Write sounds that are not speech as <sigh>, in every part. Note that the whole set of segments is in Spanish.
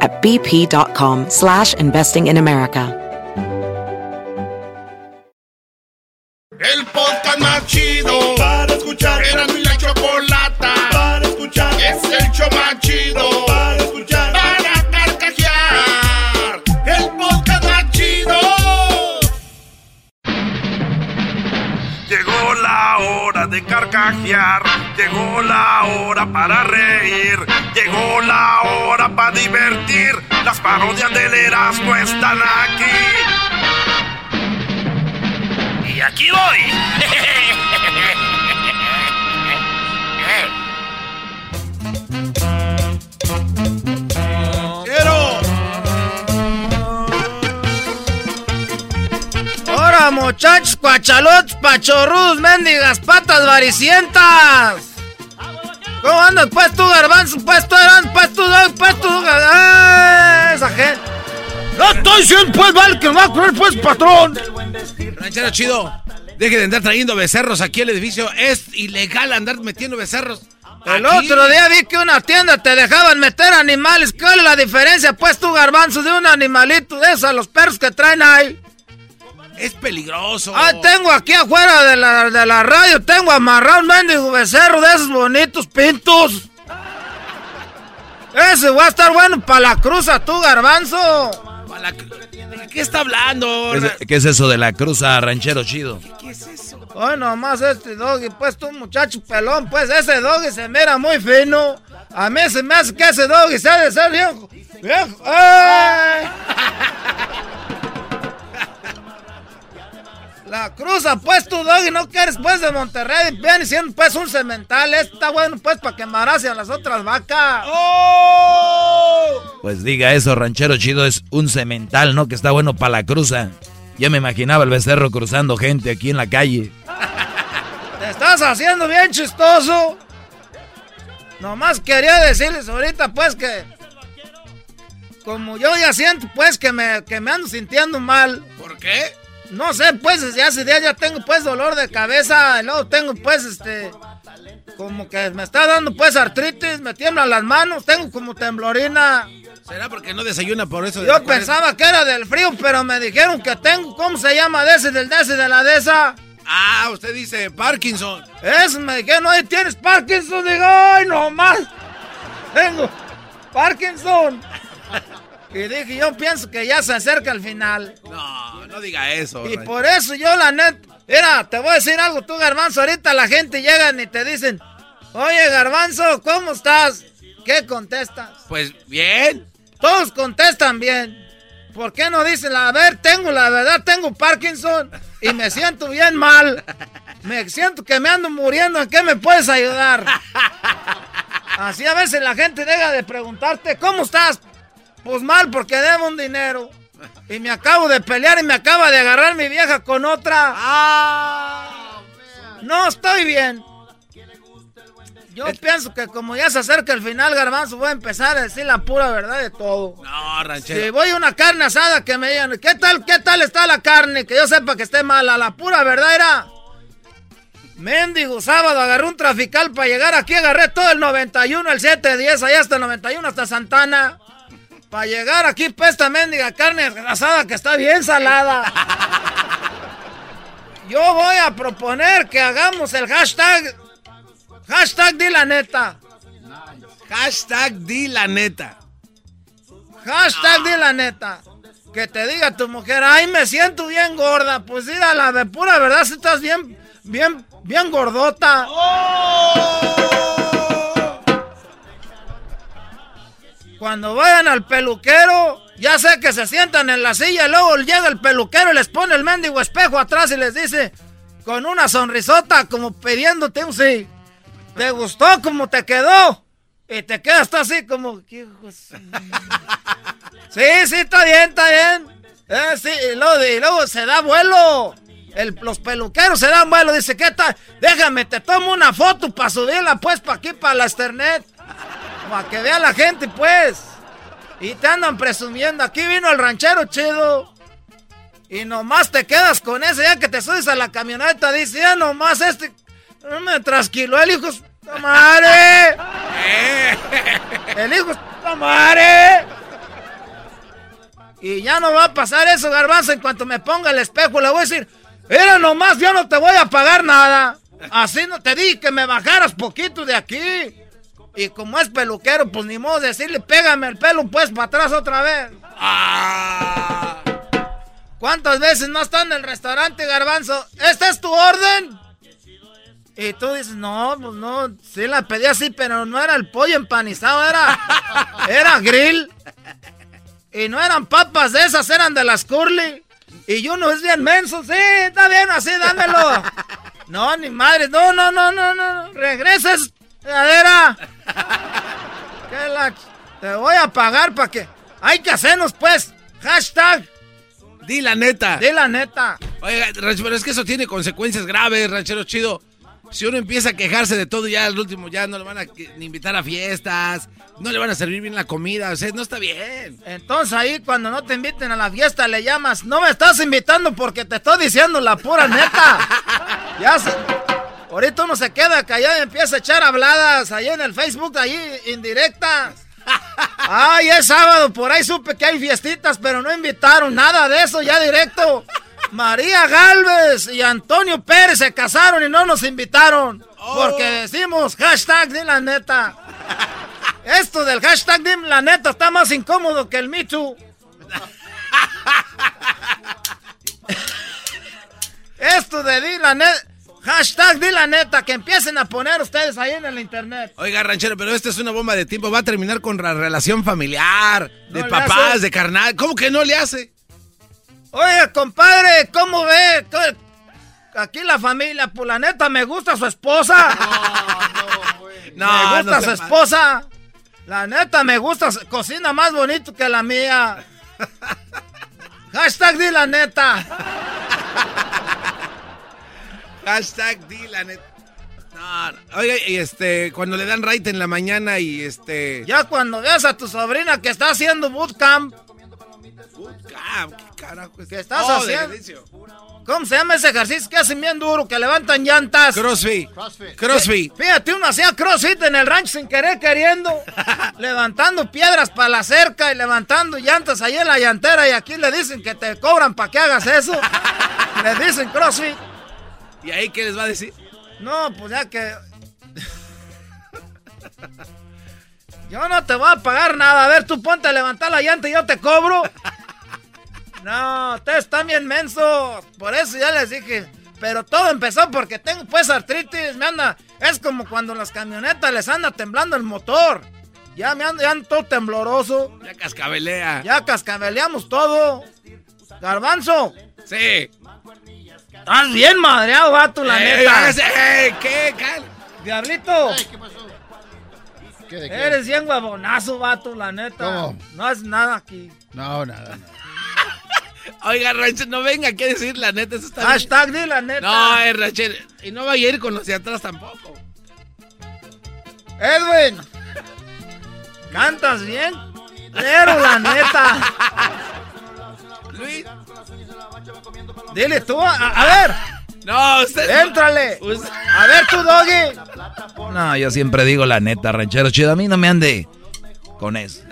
at bp.com slash investing in America. El podcast más chido para escuchar. Era mi la chocolata para escuchar. Es el show más chido para escuchar. Para carcajear. El podcast más chido. Llegó la hora de carcajear. Llegó la hora para reír. Llegó la hora para divertir. Las parodias del Erasmo están aquí. Y aquí voy. ¡Quiero! ¡Ahora, muchachos, cuachalotes, pachorrus, mendigas, patas varicientas! ¿Cómo andas, pues tú, garbanzo? Pues tú, eran, pues tú, pues tú, ¡Ah, esa gente! ¡No estoy diciendo, pues, vale, que me va a correr, pues, patrón! Ranchero chido, deje de andar trayendo becerros aquí al edificio. Es ilegal andar metiendo becerros. El aquí. otro día vi que una tienda te dejaban meter animales. ¿Cuál es la diferencia, pues, tú, garbanzo, de un animalito de esos, los perros que traen ahí? Es peligroso. Ah, tengo aquí afuera de la, de la radio, tengo amarrado un mendigo becerro de esos bonitos pintos. Ese va a estar bueno para la cruza, tú, garbanzo. La- ¿De qué está hablando? ¿Qué es, qué es eso de la cruza ranchero chido? Hoy nomás este doggy, pues tú muchacho pelón, pues ese doggy se mira muy fino. A mí se me hace que ese doggy se ha de ser viejo. Viejo. ¡Ay! <laughs> La cruza, pues tú doggy, no quieres pues de Monterrey, viene siendo pues un cemental. Está bueno pues para que embarasen las otras vacas. ¡Oh! Pues diga eso, ranchero chido, es un cemental, ¿no? Que está bueno para la cruza. Ya me imaginaba el becerro cruzando gente aquí en la calle. <laughs> Te estás haciendo bien chistoso. Nomás quería decirles ahorita pues que... Como yo ya siento pues que me, que me ando sintiendo mal. ¿Por qué? No sé, pues desde hace días ya tengo pues dolor de cabeza. Y luego tengo pues este... Como que me está dando pues artritis, me tiemblan las manos, tengo como temblorina. ¿Será porque no desayuna por eso? de Yo pensaba que era del frío, pero me dijeron que tengo, ¿cómo se llama? De ese, del de ese, de la de esa. Ah, usted dice Parkinson. Eso me dijeron, oye, ¿tienes Parkinson? Digo, ay, no más. Tengo Parkinson. Y dije, yo pienso que ya se acerca el final. No, no diga eso. Y por eso yo, la neta, mira, te voy a decir algo, tú, Garbanzo. Ahorita la gente llega y te dicen, oye, Garbanzo, ¿cómo estás? ¿Qué contestas? Pues bien. Todos contestan bien. ¿Por qué no dicen, a ver, tengo la verdad, tengo Parkinson y me siento bien mal? Me siento que me ando muriendo, ¿en qué me puedes ayudar? <laughs> Así a veces la gente deja de preguntarte, ¿cómo estás? Pues mal porque debo un dinero. Y me acabo de pelear y me acaba de agarrar mi vieja con otra. No, estoy bien. Yo pienso que como ya se acerca el final, Garbanzo, voy a empezar a decir la pura verdad de todo. No, ranchero. Si voy a una carne asada que me digan, ¿qué tal, qué tal está la carne? Que yo sepa que esté mala. La pura verdad era. Mendigo, sábado agarré un trafical para llegar aquí, agarré todo el 91, el 710, allá hasta el 91, hasta Santana. Para llegar aquí, pues esta mendiga carne asada que está bien salada. Yo voy a proponer que hagamos el hashtag. Hashtag di la neta. Hashtag di la neta. Hashtag di la neta. Que te diga tu mujer, ay, me siento bien gorda. Pues sí, la de pura verdad, si estás bien, bien, bien gordota. Cuando vayan al peluquero, ya sé que se sientan en la silla, luego llega el peluquero y les pone el mendigo espejo atrás y les dice, con una sonrisota, como pidiéndote un sí. ¿Te gustó como te quedó? Y te quedas así como... Sí, sí, está bien, está bien. Eh, sí, y luego, se da vuelo. los peluqueros se dan vuelo. Dice, ¿qué tal? Déjame, te tomo una foto para subirla pues para aquí, para la Ethernet. Para que vea la gente, pues. Y te andan presumiendo. Aquí vino el ranchero chido. Y nomás te quedas con ese. Ya que te subes a la camioneta, dice, ya nomás este. No me trasquiló el hijo. ¡Madre! <laughs> el hijo. ¡Madre! Y ya no va a pasar eso, garbanzo. En cuanto me ponga el espejo, le voy a decir: Era nomás, yo no te voy a pagar nada. Así no te di que me bajaras poquito de aquí. Y como es peluquero, pues ni modo decirle, pégame el pelo pues para atrás otra vez. Ah. ¿Cuántas veces no está en el restaurante, garbanzo? ¿Esta es tu orden? Y tú dices, no, pues no, sí la pedí así, pero no era el pollo empanizado, era, <laughs> era grill. Y no eran papas de esas, eran de las curly. Y uno es bien menso, sí, está bien, así, dámelo. <laughs> No, ni madre, no, no, no, no, no, regreses, cadera. Te voy a pagar para que... Hay que hacernos, pues. Hashtag. Di la neta. Di la neta. Oiga, pero es que eso tiene consecuencias graves, ranchero chido. Si uno empieza a quejarse de todo, ya al último ya no le van a invitar a fiestas, no le van a servir bien la comida, o sea, no está bien. Entonces ahí cuando no te inviten a la fiesta le llamas, no me estás invitando porque te estoy diciendo la pura neta. <laughs> ya se... Ahorita uno se queda callado y empieza a echar habladas ahí en el Facebook, ahí indirectas. <laughs> Ay, es sábado, por ahí supe que hay fiestitas, pero no invitaron nada de eso ya directo. María Galvez y Antonio Pérez se casaron y no nos invitaron. Porque oh. decimos hashtag de la neta. Esto del hashtag de la neta está más incómodo que el Me <laughs> Esto de la neta. Hashtag di la neta, que empiecen a poner ustedes ahí en el internet. Oiga, ranchero, pero esta es una bomba de tiempo. Va a terminar con la relación familiar, de papás, de carnal. ¿Cómo que no le hace? Oiga, compadre, ¿cómo ve? Aquí la familia, pues la neta, me gusta su esposa. <laughs> No, no, Me gusta su esposa. La neta, me gusta, cocina más bonito que la mía. <laughs> Hashtag di la neta. <laughs> Hashtag di la neta. No, oiga, y este, cuando le dan right en la mañana y este. Ya cuando veas a tu sobrina que está haciendo bootcamp. Bootcamp, ¿qué carajo ¿Qué estás oh, haciendo? ¿Cómo se llama ese ejercicio que hacen bien duro, que levantan llantas? Crossfit. Crossfit. Fíjate, uno hacía crossfit en el rancho sin querer queriendo. <laughs> levantando piedras para la cerca y levantando llantas ahí en la llantera. Y aquí le dicen que te cobran para que hagas eso. <laughs> le dicen crossfit. ¿Y ahí qué les va a decir? No, pues ya que. <laughs> Yo no te voy a pagar nada. A ver, tú ponte a levantar la llanta y yo te cobro. <laughs> No, ustedes están bien mensos. Por eso ya les dije. Pero todo empezó porque tengo pues artritis. Me anda. Es como cuando las camionetas les anda temblando el motor. Ya me ando, ya ando todo tembloroso. Ya cascabelea. Ya cascabeleamos todo. Garbanzo. Sí. Estás bien madreado, vato, la neta. ¿Qué? Diablito. ¿Qué pasó? ¿Qué de qué? Eres bien huevonazo, vato, la neta. ¿Cómo? No haces nada aquí. No, nada, <laughs> Oiga, Rancher, no venga aquí a decir la neta. Eso está Hashtag de la neta. No, eh, Rancher. Y no vaya a ir con los de atrás tampoco. Edwin. Cantas bien. Pero la neta. <laughs> Luis. Dile tú, a, ver. No, usted. Éntrale. A ver tú, Doggy. No, yo siempre digo la neta, ranchero chido. A mí no me ande con eso.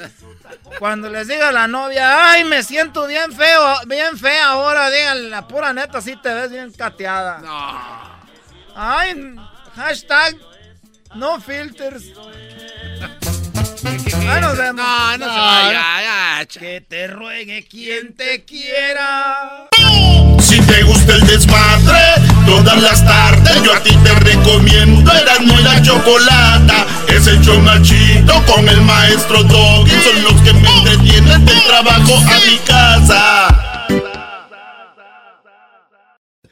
Cuando les diga la novia, ay, me siento bien feo, bien fea ahora, digan la pura neta, sí te ves bien cateada. No. Ay, hashtag no filters. Nos vemos. No, no, se vaya. Que te ruegue quien te quiera. Si te gusta el desmadre, todas las tardes yo a ti te recomiendo Eran muy la chocolata. Es el show machito con el maestro Doggy. Son los que me entretienen del trabajo a mi casa.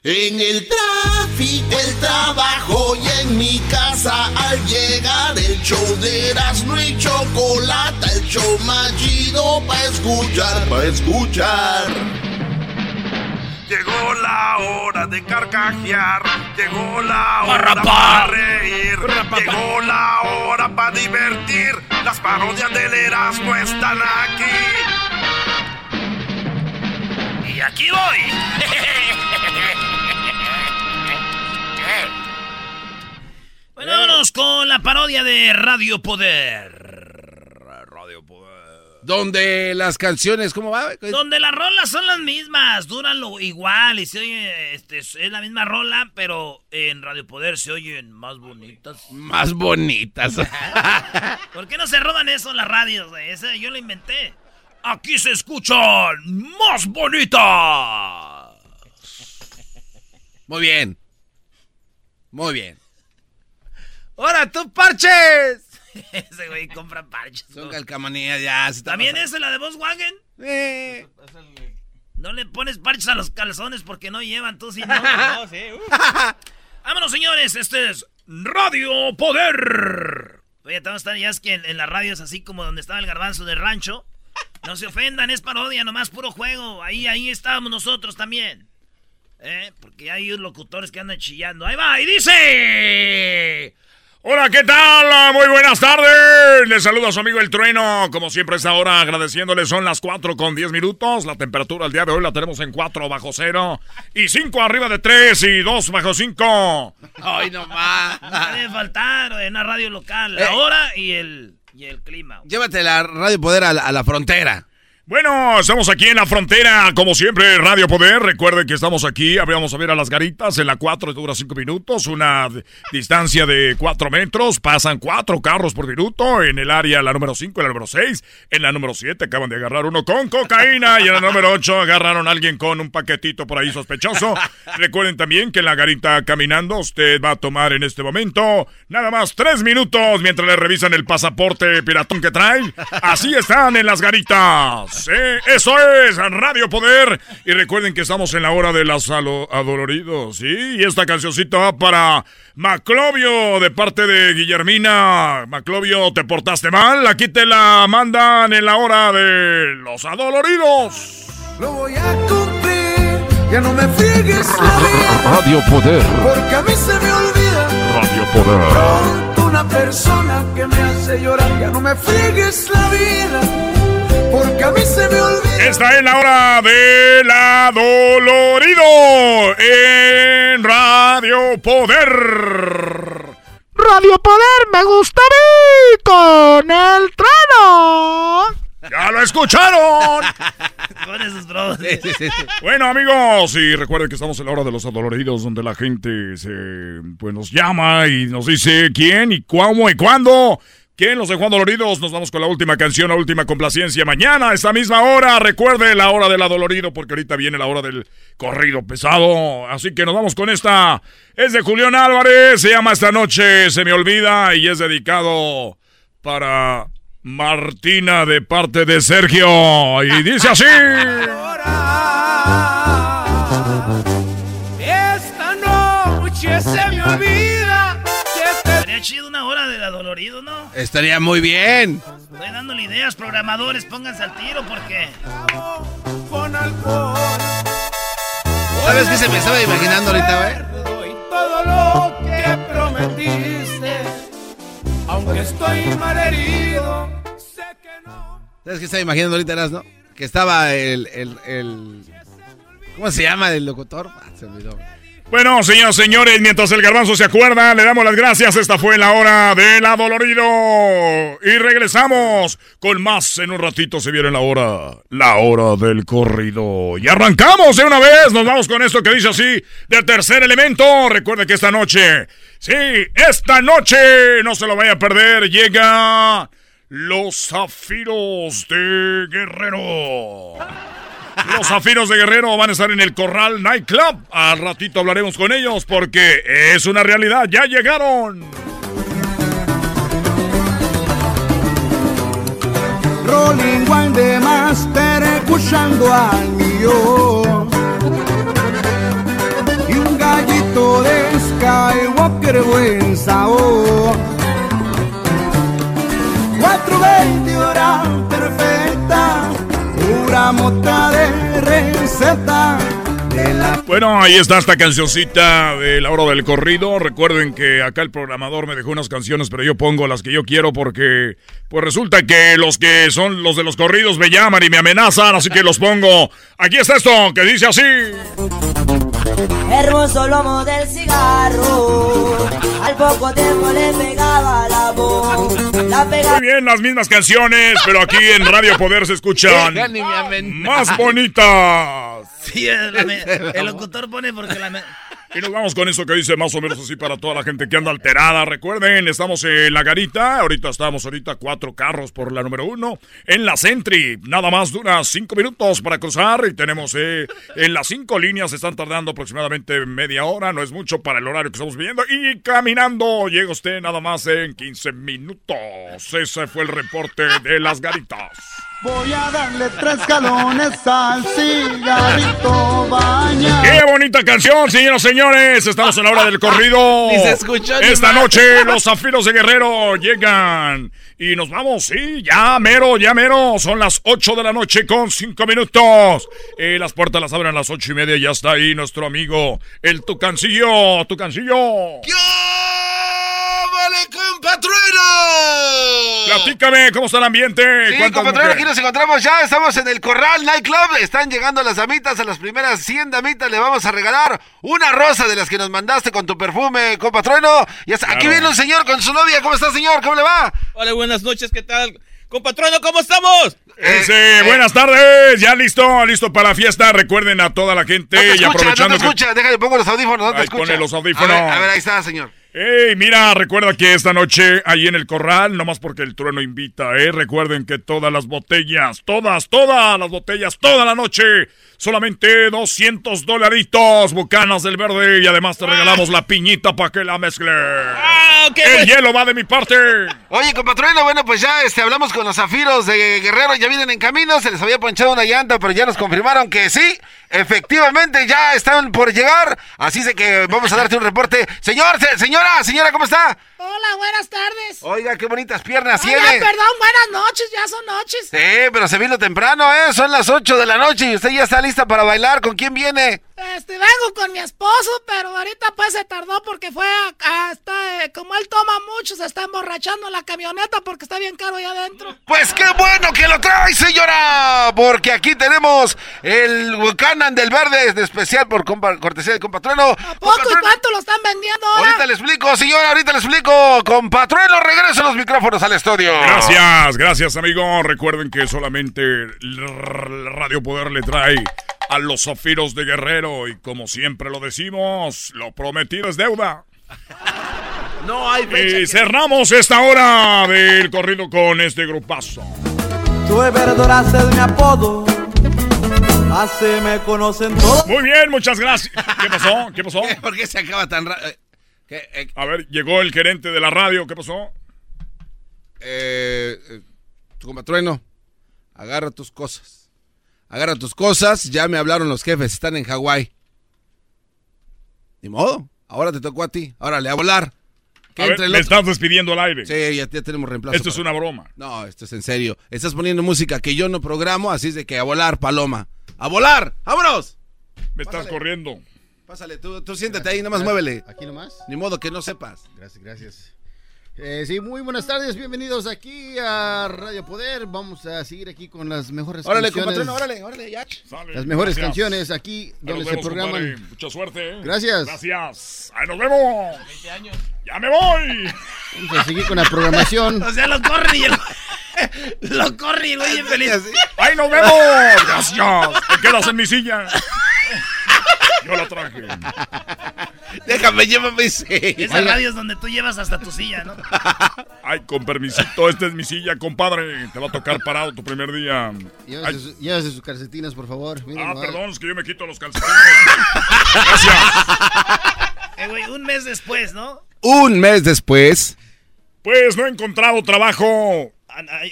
En el tráfico, el trabajo y en mi casa al llegar el show de Erasmo y Chocolata, el show más chido pa' escuchar, pa' escuchar. Llegó la hora de carcajear, llegó la hora para reír, llegó la hora para divertir, las parodias del Erasmo están aquí. Y aquí voy. <laughs> Bueno, vámonos con la parodia de Radio Poder. Radio Poder. Donde las canciones, ¿cómo va? Donde las rolas son las mismas, duran lo igual y se oye, este, es la misma rola, pero en Radio Poder se oyen más bonitas. Más bonitas. <laughs> ¿Por qué no se roban eso en las radios? Ese yo lo inventé. Aquí se escuchan más bonitas. Muy bien. Muy bien. ¡Ahora tú, parches! <laughs> Ese güey compra parches. Son calcamonías ya. se ¿También pasando. es la de Volkswagen? Eh, No le pones parches a los calzones porque no llevan, tú sí no. <laughs> <laughs> Vámonos, señores, este es Radio Poder. Oye, estamos estar ya es que en, en las radios así como donde estaba el garbanzo del rancho. No se ofendan, es parodia, nomás puro juego. Ahí, ahí estábamos nosotros también. ¿Eh? Porque hay locutores que andan chillando. Ahí va, y dice... Hola, ¿qué tal? Muy buenas tardes. Les saluda a su amigo El Trueno. Como siempre, esta hora agradeciéndole. Son las 4 con 10 minutos. La temperatura el día de hoy la tenemos en 4 bajo cero. Y 5 arriba de 3 y 2 bajo 5. Ay, no más. No debe faltar en una radio local. La Eh. hora y el, y el clima. Llévate la Radio Poder a la, a la frontera. Bueno, estamos aquí en la frontera, como siempre, Radio Poder. Recuerden que estamos aquí, vamos a ver a las garitas. En la 4 dura 5 minutos, una distancia de 4 metros. Pasan 4 carros por minuto. En el área, la número 5, la número 6. En la número 7 acaban de agarrar uno con cocaína. Y en la número 8 agarraron a alguien con un paquetito por ahí sospechoso. Recuerden también que en la garita caminando, usted va a tomar en este momento nada más 3 minutos mientras le revisan el pasaporte piratón que trae. Así están en las garitas. Sí, eso es Radio Poder. Y recuerden que estamos en la hora de los adoloridos. Sí, y esta cancioncita va para Maclovio de parte de Guillermina. Maclovio, ¿te portaste mal? Aquí te la mandan en la hora de los adoloridos. Lo voy a cumplir, ya no me friegues la vida, Radio Poder. porque a mí se me olvida Radio Poder. pronto una persona que me hace llorar, ya no me friegues la vida, porque a mí se me olvida. Esta es la hora del adolorido en Radio Poder. Radio Poder me gusta a mí con el trueno. ¡Ya lo escucharon! <laughs> Con esos bros. Bueno, amigos, y recuerden que estamos en la hora de los adoloridos, donde la gente se, pues, nos llama y nos dice quién y cómo y cuándo. ¿Quién los dejó adoloridos? Nos vamos con la última canción, la última complacencia. Mañana, a esta misma hora, recuerde la hora del adolorido, porque ahorita viene la hora del corrido pesado. Así que nos vamos con esta. Es de Julián Álvarez, se llama Esta Noche, se me olvida, y es dedicado para Martina de parte de Sergio. Y dice así. Estaría chido una hora de adolorido, ¿no? Estaría muy bien. Estoy dándole ideas, programadores, pónganse al tiro porque... con alcohol. ¿Sabes qué se me estaba imaginando ahorita? Doy todo lo que prometiste, aunque estoy sé que no. ¿Sabes qué estaba imaginando ahorita, Eras, no? Que estaba el, el, el- ¿Cómo se llama el locutor? Ah, se olvidó. Bueno, señoras y señores, mientras el garbanzo se acuerda, le damos las gracias. Esta fue la hora del adolorido. Y regresamos con más. En un ratito se viene la hora, la hora del corrido. Y arrancamos de una vez. Nos vamos con esto que dice así, de tercer elemento. Recuerde que esta noche, sí, esta noche, no se lo vaya a perder, llega los Zafiros de Guerrero. Los Zafiros de Guerrero van a estar en el Corral Nightclub. Al ratito hablaremos con ellos porque es una realidad. Ya llegaron. Rolling One de Master escuchando al mío. Y un gallito de Skywalker buen sabor. 420 hora perfecta, mota de receta. De la Bueno, ahí está esta cancioncita de la hora del corrido. Recuerden que acá el programador me dejó unas canciones, pero yo pongo las que yo quiero porque pues resulta que los que son los de los corridos me llaman y me amenazan, así que los pongo. Aquí está esto que dice así. Hermoso lomo del cigarro, al poco tiempo le pegaba la voz. La pega Muy bien, las mismas canciones, pero aquí en Radio Poder se escuchan más bonitas. Sí, <laughs> el, el locutor pone porque la... Y nos vamos con eso que dice más o menos así para toda la gente que anda alterada. Recuerden, estamos en la garita. Ahorita estamos ahorita cuatro carros por la número uno. En la Sentry, nada más dura cinco minutos para cruzar. Y tenemos eh, en las cinco líneas, están tardando aproximadamente media hora. No es mucho para el horario que estamos viviendo. Y caminando llega usted nada más en 15 minutos. Ese fue el reporte de las garitas. Voy a darle tres galones al cigarrito baña. ¡Qué bonita canción, señoras y señores! Estamos en la hora del corrido. <laughs> Ni se escuchó ni Esta más. noche <laughs> los zafiros de Guerrero llegan. Y nos vamos, sí, ya mero, ya mero. Son las 8 de la noche con 5 minutos. Eh, las puertas las abren a las ocho y media. Ya está ahí nuestro amigo, el Tucancillo. Tucancillo. ¡Vale, compatrueno! Platícame, ¿cómo está el ambiente? Sí, ¿Cuántas compatrueno, aquí nos encontramos ya, estamos en el Corral Nightclub, están llegando las damitas, a las primeras 100 damitas le vamos a regalar una rosa de las que nos mandaste con tu perfume, compatrueno. Y hasta- aquí viene un señor con su novia, ¿cómo está señor? ¿Cómo le va? Hola, buenas noches, ¿qué tal? Compatrono, ¿cómo estamos? Ese, buenas tardes, ya listo, listo para la fiesta. Recuerden a toda la gente No te y escucha, aprovechando no te que escucha, déjale, pongo los audífonos, no te Ahí escucha. pone los audífonos. A ver, a ver, ahí está, señor. Ey, mira, recuerda que esta noche ahí en el corral, nomás porque el trueno invita, ¿eh? Recuerden que todas las botellas, todas, todas las botellas, toda la noche, solamente 200 dolaritos, bucanas del verde, y además te regalamos la piñita para que la mezcle. El pues. hielo va de mi parte. Oye, compatrueno, bueno, pues ya este, hablamos con los zafiros de Guerrero, ya vienen en camino, se les había ponchado una llanta, pero ya nos confirmaron que sí, efectivamente ya están por llegar, así que vamos a darte un reporte. Señor, se- señora, señora, ¿cómo está? Hola, buenas tardes. Oiga, qué bonitas piernas Oiga, tiene. perdón, buenas noches, ya son noches. Sí, pero se vino temprano, ¿eh? Son las 8 de la noche y usted ya está lista para bailar. ¿Con quién viene? Este, vengo con mi esposo, pero ahorita pues se tardó porque fue a, a- está, eh, como él toma mucho, se está emborrachando en la camioneta porque está bien caro ahí adentro. Pues qué bueno que lo trae, señora, porque aquí tenemos el Buchanan del Verde, de especial por compa- cortesía de compatrono. ¿Poco y cuánto lo están vendiendo ahora? Ahorita le explico, señora, ahorita le explico. Compatrueno, regreso los micrófonos al estudio. Gracias, gracias, amigo. Recuerden que solamente el Radio Poder le trae a los zafiros de Guerrero y como siempre lo decimos, lo prometido es deuda. No hay fecha. Y cerramos esta hora del corrido con este grupazo. Soy verdora de mi apodo. Así me conocen todos. Muy bien, muchas gracias. ¿Qué pasó? ¿Qué pasó? <laughs> ¿Por qué se acaba tan rápido? Eh, A ver, llegó el gerente de la radio. ¿Qué pasó? eh, eh, tu compatrueno, agarra tus cosas. Agarra tus cosas, ya me hablaron los jefes, están en Hawái. Ni modo, ahora te tocó a ti. Órale, a volar. A ver, estás despidiendo al aire. Sí, ya, ya tenemos reemplazo. Esto es una broma. No, esto es en serio. Estás poniendo música que yo no programo, así es de que a volar, paloma. ¡A volar! ¡Vámonos! Me estás corriendo. Pásale, tú, tú siéntate ahí, nada más muévele. Aquí nomás. Ni modo que no sepas. Gracias, gracias. Eh, sí, muy buenas tardes, bienvenidos aquí a Radio Poder. Vamos a seguir aquí con las mejores Órale, canciones. compatrón, órale, órale, ya. Sale, Las mejores gracias. canciones aquí donde nos se vemos, programan. compadre. Mucha suerte. ¿eh? Gracias. Gracias. Ahí nos vemos. 20 años. Ya me voy. Vamos a seguir con la programación. <laughs> O sea, lo corren y el... lo corren y el güey infeliz. Ahí nos vemos. Gracias. Te quedas en mi silla. Yo la traje. Déjame, llévame ese. Esa radio es donde tú llevas hasta tu silla, ¿no? <laughs> Ay, con permisito, esta es mi silla, compadre. Te va a tocar parado tu primer día. Llévese, su- llévese sus calcetines, por favor. Miren, Ah, perdón, es que yo me quito los calcetines. <laughs> Gracias. Eh, güey, un mes después, ¿no? Un mes después. Pues no he encontrado trabajo.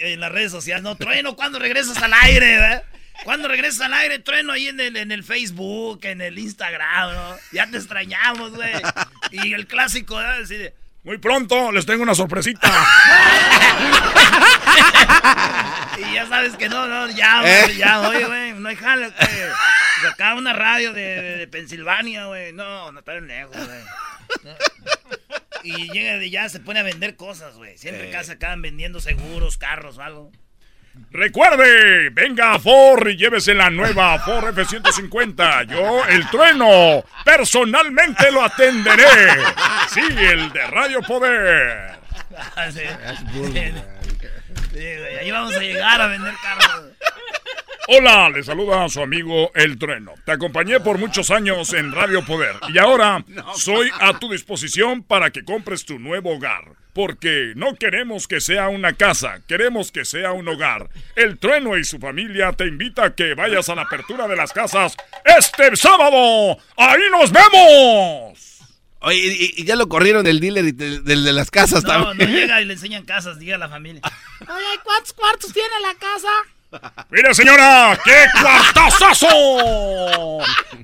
En las redes sociales, no, Trueno, ¿cuándo regresas al aire, verdad? ¿Cuándo regresas al aire, Trueno, ahí en el, en el Facebook, en el Instagram, ¿no? Ya te extrañamos, güey. Y el clásico, ¿verdad? Así de, Muy pronto les tengo una sorpresita. <laughs> Y ya sabes que no, no, ya, ¿Eh? güey, ya, oye, güey, no hay jale, güey. Acá una radio de, de Pensilvania, güey. No, no está lejos, güey. Y llega de ya, se pone a vender cosas, güey. Siempre acá se acaban vendiendo seguros, carros o algo. Recuerde, venga a Ford y llévese la nueva Ford F-150. Yo, el trueno, personalmente lo atenderé. Sí, el de Radio Poder. <laughs> Ah, sí. Ahí vamos a llegar a vender carros. Hola, le saluda a su amigo El Trueno. Te acompañé por muchos años en Radio Poder y ahora <laughs> soy a tu disposición para que compres tu nuevo hogar. Porque no queremos que sea una casa, queremos que sea un hogar. El Trueno y su familia te invita a que vayas a la apertura de las casas este sábado. ¡Ahí nos vemos! Oye, y, y ya lo corrieron del dealer y del, del de las casas No, no también. llega y le enseñan casas, diga a la familia. <laughs> Oye, ¿cuántos cuartos tiene la casa? Mire, señora, qué cuartazazo.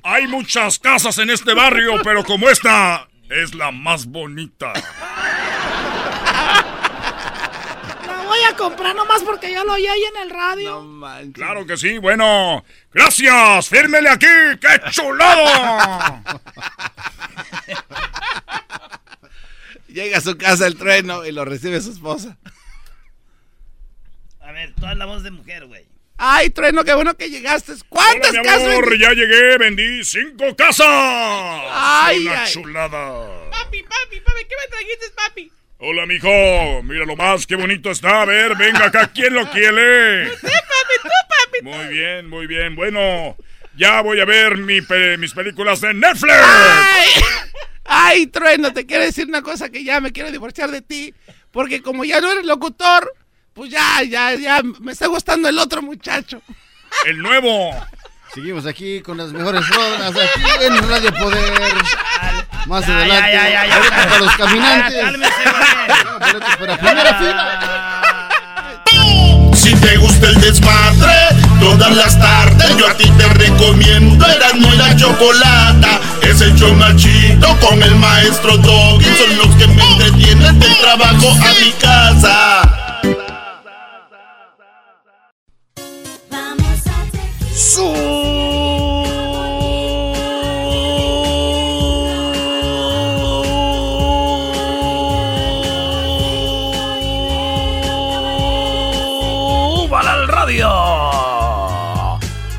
Hay muchas casas en este barrio, pero como esta es la más bonita. La voy a comprar nomás porque yo lo oí ahí en el radio. Claro que sí, bueno. Gracias, fírmele aquí, qué chulado. Llega a su casa el trueno y lo recibe su esposa. A ver, toda la voz de mujer, güey. Ay, trueno, qué bueno que llegaste. ¿Cuántas Hola, mi casas? amor, vendí? ya llegué, vendí cinco casas. Ay, Una ay. chulada. Papi, papi, papi, ¿qué me trajiste, papi? Hola, mijo. Mira lo más, qué bonito está. A ver, venga acá, ¿quién lo quiere? Sí, papi, tú, papi. Muy bien, muy bien. Bueno, ya voy a ver mi pe- mis películas de Netflix. Ay, ay, trueno, te quiero decir una cosa que ya me quiero divorciar de ti. Porque como ya no eres locutor, pues ya, ya, ya me está gustando el otro muchacho. El nuevo. Seguimos aquí con las mejores rodas aquí en Radio Poder. Más Ya, adelante. ya, ya, ya, ya. para los caminantes. Ya, cálmese. Boletos para primera fila. Si te gusta el desmadre, todas las tardes yo a ti te recomiendo Erasmo y la Chocolata. Es el chido con el maestro Doggy. Son los que me entretienen del trabajo a mi casa. ¡Para el radio!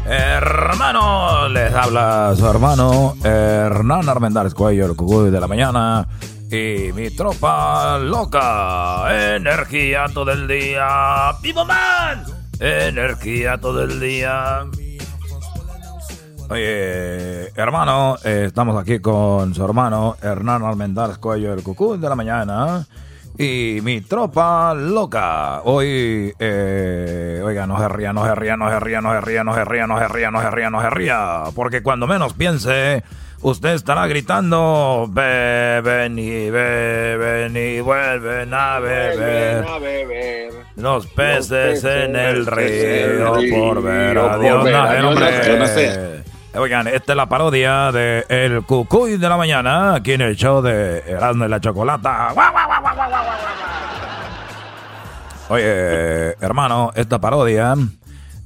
Hermano, les habla su hermano Hernán Armendáriz Cuello, el cucuy de la mañana. Y mi tropa loca. Energía todo el día. ¡Vivo man! Energía todo el día. Oye, hermano, eh, estamos aquí con su hermano Hernán Armendáriz Cuello, el cucuy de la mañana. Y mi tropa loca. Hoy, eh, oiga, no se ría, no se ría, no se ría, no se ría, no se ría, no se ría, no se ría, no se ría. Porque cuando menos piense, usted estará gritando, beben y beben y vuelven a beber. Los peces en el río por ver a Dios nacer, hombre. Oigan, esta es la parodia de El Cucuy de la Mañana, aquí en el show de Erasmo y la Chocolata. Oye, hermano, esta parodia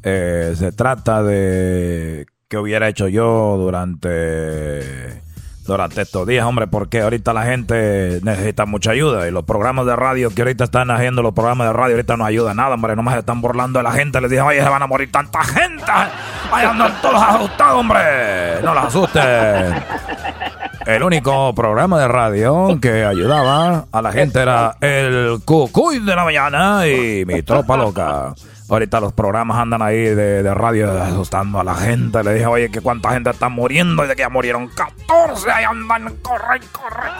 eh, se trata de que hubiera hecho yo durante durante estos días, hombre, porque ahorita la gente necesita mucha ayuda y los programas de radio que ahorita están haciendo, los programas de radio ahorita no ayudan nada, hombre, nomás se están burlando de la gente, les dije, oye, se van a morir tanta gente, ahí andan todos asustados, hombre, no los asusten. <laughs> El único programa de radio que ayudaba a la gente era el Cucuy de la mañana y mi tropa loca. Ahorita los programas andan ahí de, radio asustando a la gente. Le dije, oye, que cuánta gente está muriendo y de que ya murieron 14. Ahí andan, corre, corre.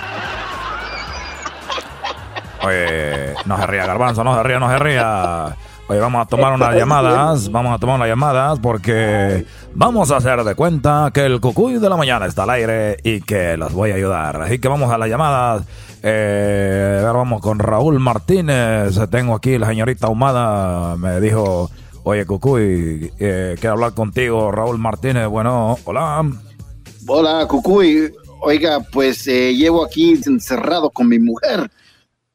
Oye, no se ría, Garbanzo, no se ría, no se ría. Oye, vamos a tomar unas llamadas, vamos a tomar unas llamadas porque vamos a hacer de cuenta que el cucuy de la mañana está al aire y que los voy a ayudar. Así que vamos a las llamadas. Eh, a ver, vamos con Raúl Martínez. Tengo aquí la señorita Humada, me dijo, oye cucuy, eh, quiero hablar contigo, Raúl Martínez. Bueno, hola. Hola, Cucuy. Oiga, pues eh, llevo aquí encerrado con mi mujer.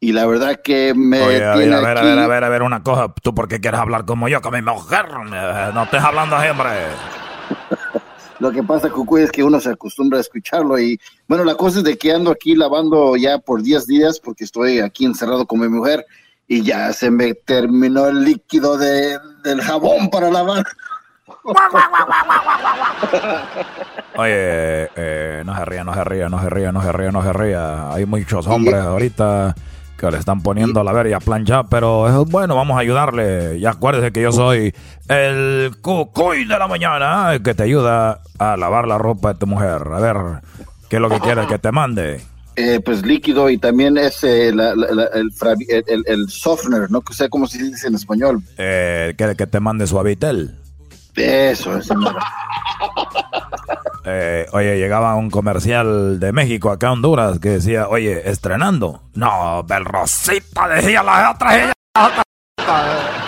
Y la verdad que me Oye, a ver, tiene a ver, a aquí- ver, a ver, a ver, una cosa. ¿Tú por qué quieres hablar como yo, con mi mujer? Eh, No estés hablando así, hombre. <laughs> Lo que pasa, Cucuy, es que uno se acostumbra a escucharlo. Y bueno, la cosa es de que ando aquí lavando ya por 10 días porque estoy aquí encerrado con mi mujer. Y ya se me terminó el líquido de, del jabón para lavar. <laughs> Oye, eh, no se ría, no se ría, no se ría, no se ría, no se ría. Hay muchos hombres ahorita que le están poniendo la verga a planchar, pero es bueno, vamos a ayudarle. Y acuérdese que yo soy el cucuy de la mañana, el que te ayuda a lavar la ropa de tu mujer. A ver, ¿qué es lo que quieres que te mande? Eh, pues líquido y también es eh, la- la- la- el, el, el- softener, no sé cómo se dice en español. Eh, ¿Quiere que te mande su habitel? Eso, eso. <laughs> Eh, oye, llegaba un comercial de México acá a Honduras que decía, oye, estrenando. No, Belrosita, decía la otra. ella- la otra. <laughs>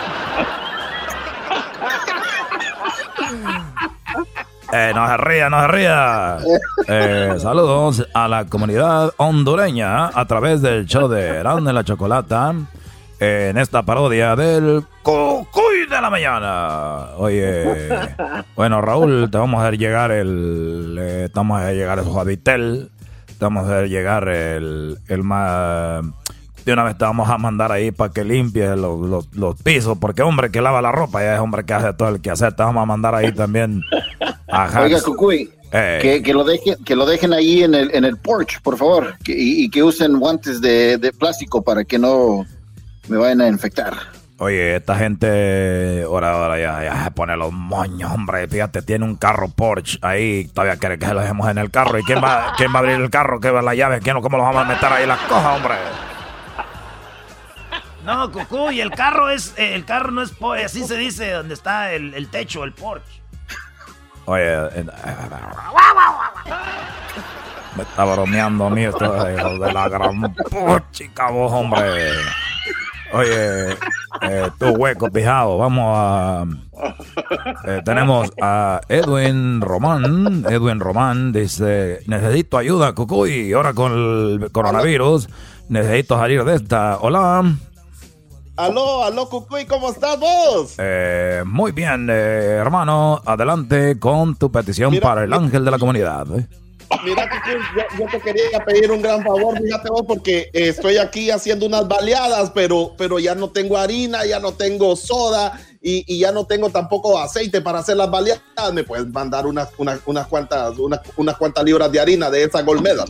Eh, no se ría, no se ría. Eh, saludos a la comunidad hondureña a través del show de Erasmo y la Chocolata en esta parodia del Cucuy de la Mañana. Oye, bueno, Raúl, te vamos a hacer llegar el. eh, estamos a hacer llegar el Habitel. Te vamos a hacer llegar el. el ma- de una vez te vamos a mandar ahí para que limpies los, los- los pisos. Porque hombre que lava la ropa ya es hombre que hace todo el que hacer. Te vamos a mandar ahí también. a Oiga. Cucuy, Eh. que, que lo dejen, que lo dejen ahí en el, en el porch, por favor, que- y, y que usen guantes de, de plástico para que no me vayan a infectar. Oye, esta gente ahora, ahora ya, ya se pone los moños, hombre. Fíjate, tiene un carro Porsche ahí. Todavía quiere que se lo dejemos en el carro. ¿Y quién va, quién va a abrir el carro? ¿Qué va la llave? ¿Quién, ¿Cómo lo vamos a meter ahí las cosas, hombre? No, Cucuy, el carro es. eh, El carro no es. po- Así se dice donde está el, el techo, el porche. Oye, eh, me está bromeando a mí esto de la gran chica vos, hombre. Oye, eh, tu hueco pijado, vamos a... eh, tenemos a Edwin Román. Edwin Román dice, necesito ayuda, Cucuy. Ahora con el coronavirus, necesito salir de esta. Hola. Aló, aló, Cucuy, ¿cómo estás vos? Eh, muy bien, eh, hermano. Adelante con tu petición Mira, para el ángel de la comunidad. Mira, yo, yo te quería pedir un gran favor, fíjate vos, porque eh, estoy aquí haciendo unas baleadas, pero, pero ya no tengo harina, ya no tengo soda y, ya no tengo tampoco aceite para hacer las baleadas. ¿Me puedes mandar unas, unas, unas, cuantas, unas, unas cuantas libras de harina de esa golmeda?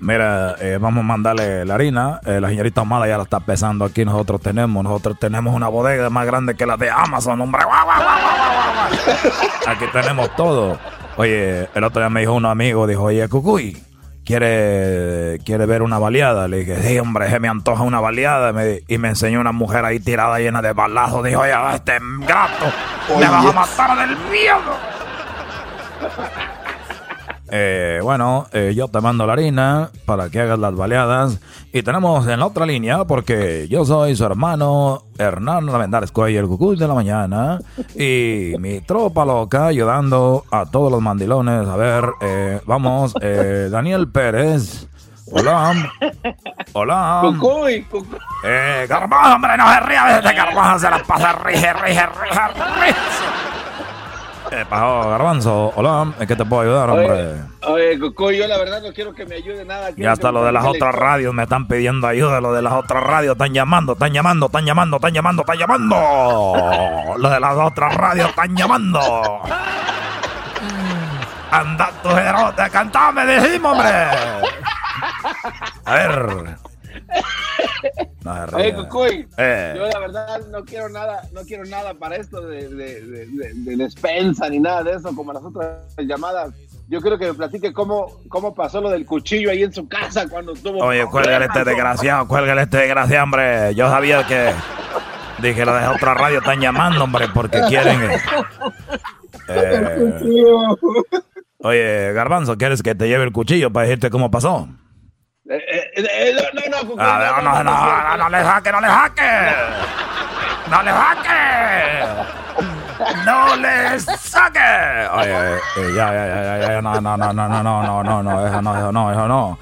Mira, eh, vamos a mandarle la harina. Eh, la señorita Amada ya la está pesando aquí. Nosotros tenemos, nosotros tenemos una bodega más grande que la de Amazon, hombre. Aquí tenemos todo. Oye, el otro día me dijo un amigo, dijo, oye, Cucuy, ¿quiere, quiere ver una baleada? Le dije, sí, hombre, se me antoja una baleada. Me- y me enseñó una mujer ahí tirada llena de balazos. Dijo, oye, este gato, me vas a matar del miedo. Eh, bueno, eh, yo te mando la harina para que hagas las baleadas. Y tenemos en la otra línea, porque yo soy su hermano Hernán Armendáriz Cuello, el cucuy de la mañana. Y mi tropa loca ayudando a todos los mandilones. A ver, eh, vamos, eh, Daniel Pérez. Hola. Hola. Cucuy, Cucuy. Eh, hombre, no se ría. Desde Garbanzo se la pasa, rige, rige, rige, rige. Eh, pasó, Garbanzo, hola, ¿en qué te puedo ayudar, hombre? Oye, Cucuy, yo la verdad no quiero que me ayude nada. Ya hasta lo de las otras radios me están pidiendo ayuda, lo de las otras radios están llamando, están llamando, están llamando, están llamando, están llamando. Lo de las otras radios están llamando. Anda tu jerote, cantame, decimos, hombre. A ver. <laughs> No Oye. Cucuy, Eh. yo la verdad no quiero nada, no quiero nada para esto de, de, de- de- de despensa ni nada de eso, como las otras llamadas. Yo quiero que me platique cómo, cómo pasó lo del cuchillo ahí en su casa cuando estuvo. Oye, cuélgale este desgraciado, cuélgale este desgraciado, hombre. Yo sabía que. Dije, lo de otra radio están llamando, hombre, porque quieren. eh, eh, oye, Garbanzo, ¿quieres que te lleve el cuchillo para decirte cómo pasó? Eh, eh, eh, no, no, no, no, no, no, no, le jaque, no le jaque. No le jaque. No le saque. Oye, eh, eh, ya, ya, ya, ya, ya, no, no, no, no, no, no, no, no, no, eso no, eso no, eso no.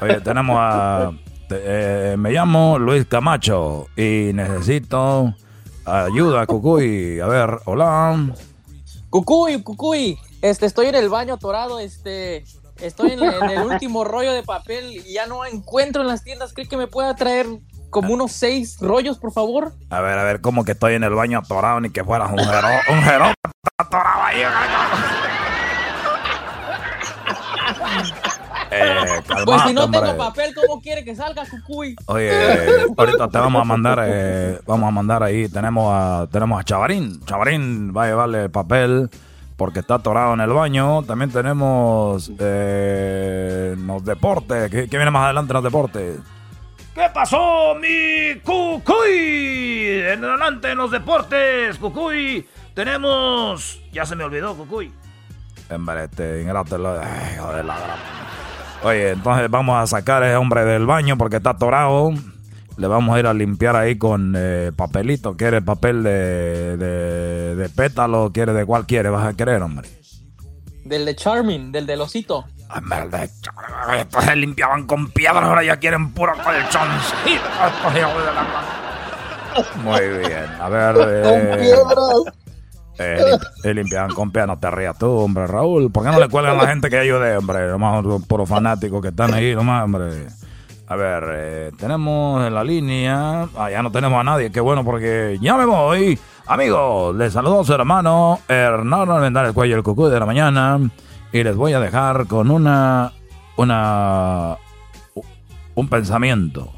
Oye, tenemos a... eh, me llamo Luis Camacho y necesito ayuda, Cucuy. A ver, hola. Cucuy, Cucuy, este, estoy en el baño atorado, este, estoy en, en el último rollo de papel y ya no encuentro en las tiendas. ¿Cree que me pueda traer como unos seis rollos, por favor? A ver, a ver, como que estoy en el baño atorado ni que fueras un jero, un jero atorado ahí. <laughs> Eh, Pues si no hombre. tengo papel, ¿cómo quiere que salga, Cucuy? Oye, ahorita te vamos a mandar, eh, vamos a mandar ahí, tenemos a, tenemos a Chavarín. Chavarín va a llevarle papel porque está atorado en el baño. También tenemos eh, los deportes. ¿Qué, qué viene más adelante en los deportes? ¿Qué pasó, mi Cucuy? En adelante en los deportes, Cucuy. Tenemos. Ya se me olvidó, Cucuy. Hombre, este ingrato, ay, hijo de la Oye, entonces vamos a sacar a ese hombre del baño porque está atorado. Le vamos a ir a limpiar ahí con eh, papelito. ¿Quiere papel de, de, de pétalo? ¿Quiere de cuál quiere? ¿Vas a querer, hombre? Del de Charming, del del osito. Ch- Estos se limpiaban con piedras, ahora ya quieren puro colchoncito. Muy bien, a ver. eh, eh, lim- limpiaban con piedras, no te rías tú, hombre, Raúl. ¿Por qué no le cuelgan a la gente que ayude, hombre? Nomás puros fanáticos que están ahí, nomás, hombre. A ver, eh, tenemos en la línea. Ah, ya no tenemos a nadie, qué bueno, porque ya me voy. Amigos, les saludo a su hermano Hernán Almendar, el cuello del cucú de la mañana. Y les voy a dejar con una. Una. Un pensamiento.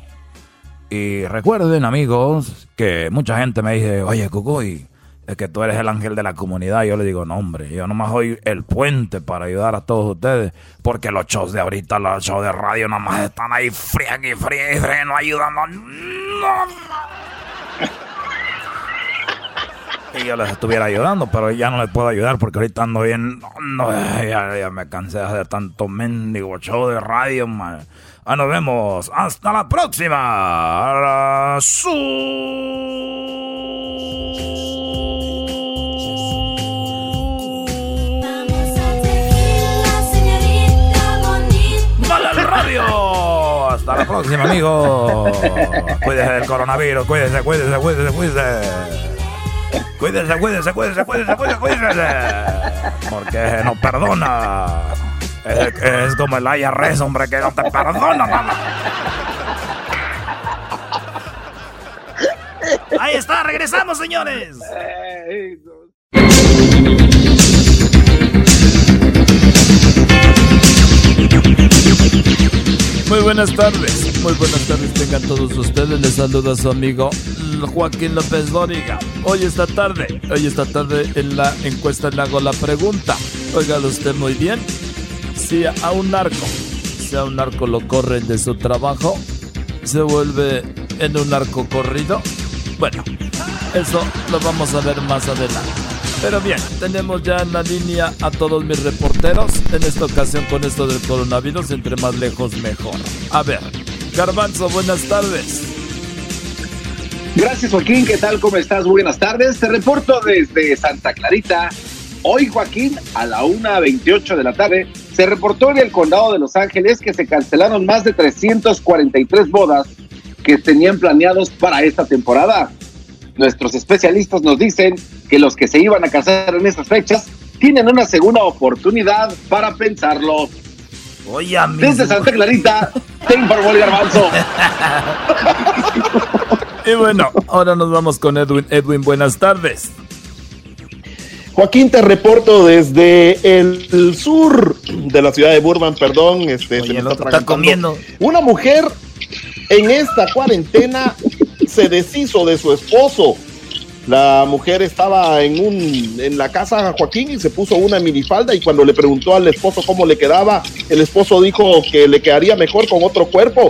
Y recuerden, amigos, que mucha gente me dice, oye, Cucuy, es que tú eres el ángel de la comunidad. Yo le digo, no, hombre, yo nomás soy el puente para ayudar a todos ustedes. Porque los shows de ahorita, los shows de radio, nomás están ahí frían y frían y frían, no ayudando. No. Y yo les estuviera ayudando, pero ya no les puedo ayudar porque ahorita ando bien. No, ya, me cansé de hacer tanto mendigo show de radio, man. Ah, nos vemos. Hasta la próxima. ¡Vale próxima, amigos. Cuídese del coronavirus, cuídese, cuídese, cuídese, cuídese. Cuídese, cuídese, cuídese, cuídese, cuídese, cuídese. Porque no perdona. Es, es como el IRS, hombre, que no te perdona nada. Ahí está, regresamos, señores. Muy buenas tardes, muy buenas tardes tengan todos ustedes. Les saluda su amigo Joaquín López Dóriga. Hoy esta tarde, hoy esta tarde en la encuesta le hago la pregunta. Óigalo usted muy bien. Si a un narco, si a un narco lo corren de su trabajo, se vuelve en un narco corrido. Bueno, eso lo vamos a ver más adelante. Pero bien, tenemos ya en la línea a todos mis reporteros. En esta ocasión con esto del coronavirus, entre más lejos mejor. A ver, Garbanzo, buenas tardes. Gracias Joaquín, ¿qué tal? ¿Cómo estás? Buenas tardes. Te reporto desde Santa Clarita. Hoy Joaquín, a la 1.28 de la tarde, se reportó en el condado de Los Ángeles que se cancelaron más de 343 bodas que tenían planeados para esta temporada. Nuestros especialistas nos dicen que los que se iban a casar en estas fechas tienen una segunda oportunidad para pensarlo. Oye, Desde Santa Clarita, te informó el garbanzo. <laughs> Y bueno, ahora nos vamos con Edwin. Edwin, buenas tardes. Joaquín, te reporto desde el, sur de la ciudad de Burbank, perdón. Este, se me está, atragantando. comiendo. Una mujer, en esta cuarentena se deshizo de su esposo. La mujer estaba en un en la casa de Joaquín y se puso una minifalda y cuando le preguntó al esposo cómo le quedaba, el esposo dijo que le quedaría mejor con otro cuerpo.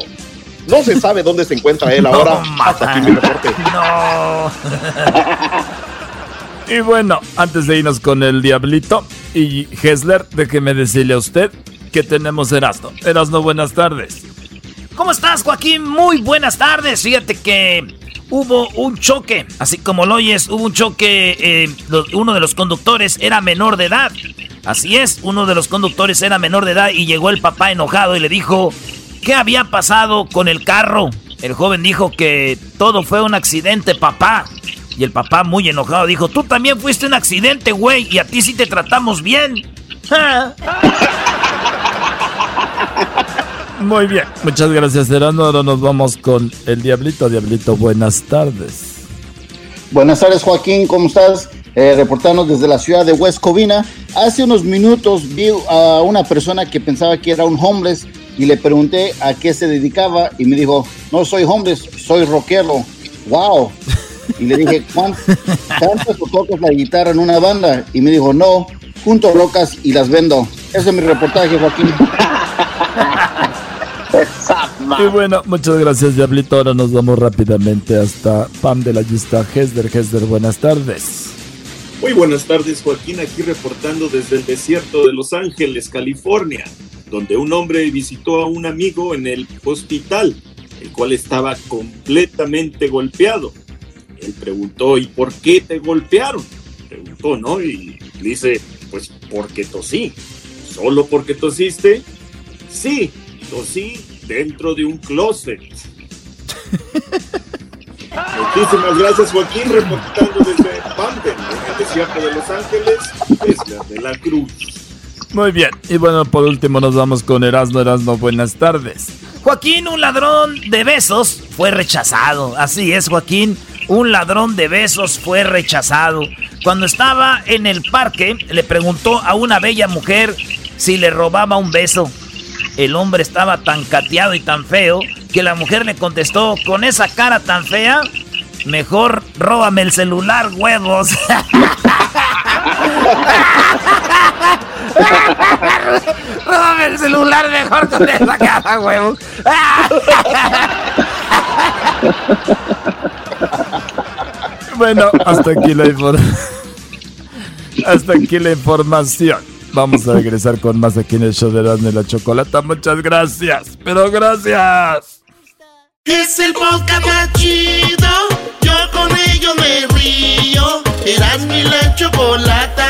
No se sabe dónde se encuentra él <laughs> ahora. Hasta aquí mi reporte. <laughs> No. y bueno, antes de irnos con el diablito y Hessler, déjeme decirle a usted que tenemos Erasno. Erasno, buenas tardes. ¿Cómo estás, Joaquín? Muy buenas tardes. Fíjate que hubo un choque, así como lo oyes, hubo un choque, eh, uno de los conductores era menor de edad. Así es, uno de los conductores era menor de edad y llegó el papá enojado y le dijo, ¿qué había pasado con el carro? El joven dijo que todo fue un accidente, papá. Y el papá muy enojado dijo, tú también fuiste un accidente, güey, y a ti sí te tratamos bien. <laughs> Muy bien, muchas gracias, Erasno. Ahora nos vamos con el diablito. Diablito, buenas tardes. Buenas tardes, Joaquín, ¿cómo estás? Eh, reportando desde la ciudad de West Covina. Hace unos minutos vi a una persona que pensaba que era un homeless y le pregunté a qué se dedicaba y me dijo, no soy homeless, soy rockero. ¡Wow! Y le dije, ¿cuán- ¿cantas o tocas la guitarra en una banda? Y me dijo, no, junto rocas y las vendo. Ese es mi reportaje, Joaquín. <laughs> Y bueno, muchas gracias, Diablito. Ahora nos vamos rápidamente hasta Pam de la lista Hesder. Hesder, buenas tardes. Muy buenas tardes, Joaquín, aquí reportando desde el desierto de Los Ángeles, California, donde un hombre visitó a un amigo en el hospital, el cual estaba completamente golpeado. Él preguntó, ¿y por qué te golpearon? Preguntó, ¿no? Y dice, pues porque tosí. ¿Solo porque tosiste? Sí, tosí dentro de un closet. Muchísimas gracias, Joaquín, reportando desde Pampen, en el desierto de Los Ángeles, desde de la Cruz. Muy bien, y bueno, por último nos vamos con Erasno. Erasno, buenas tardes. Joaquín, un ladrón de besos, fue rechazado. Así es, Joaquín. Un ladrón de besos fue rechazado. Cuando estaba en el parque, le preguntó a una bella mujer si le robaba un beso. El hombre estaba tan cateado y tan feo que la mujer le contestó con esa cara tan fea, mejor róbame el celular, huevos. <laughs> róbame el celular mejor con esa cara, huevos. Bueno, hasta aquí la información. Hasta aquí la información. Vamos a regresar con más aquí en el show de Erasmo y la Chocolata. Muchas gracias, pero gracias. Es el podcast más chido. Yo con ello me río. Eras mi la chocolata.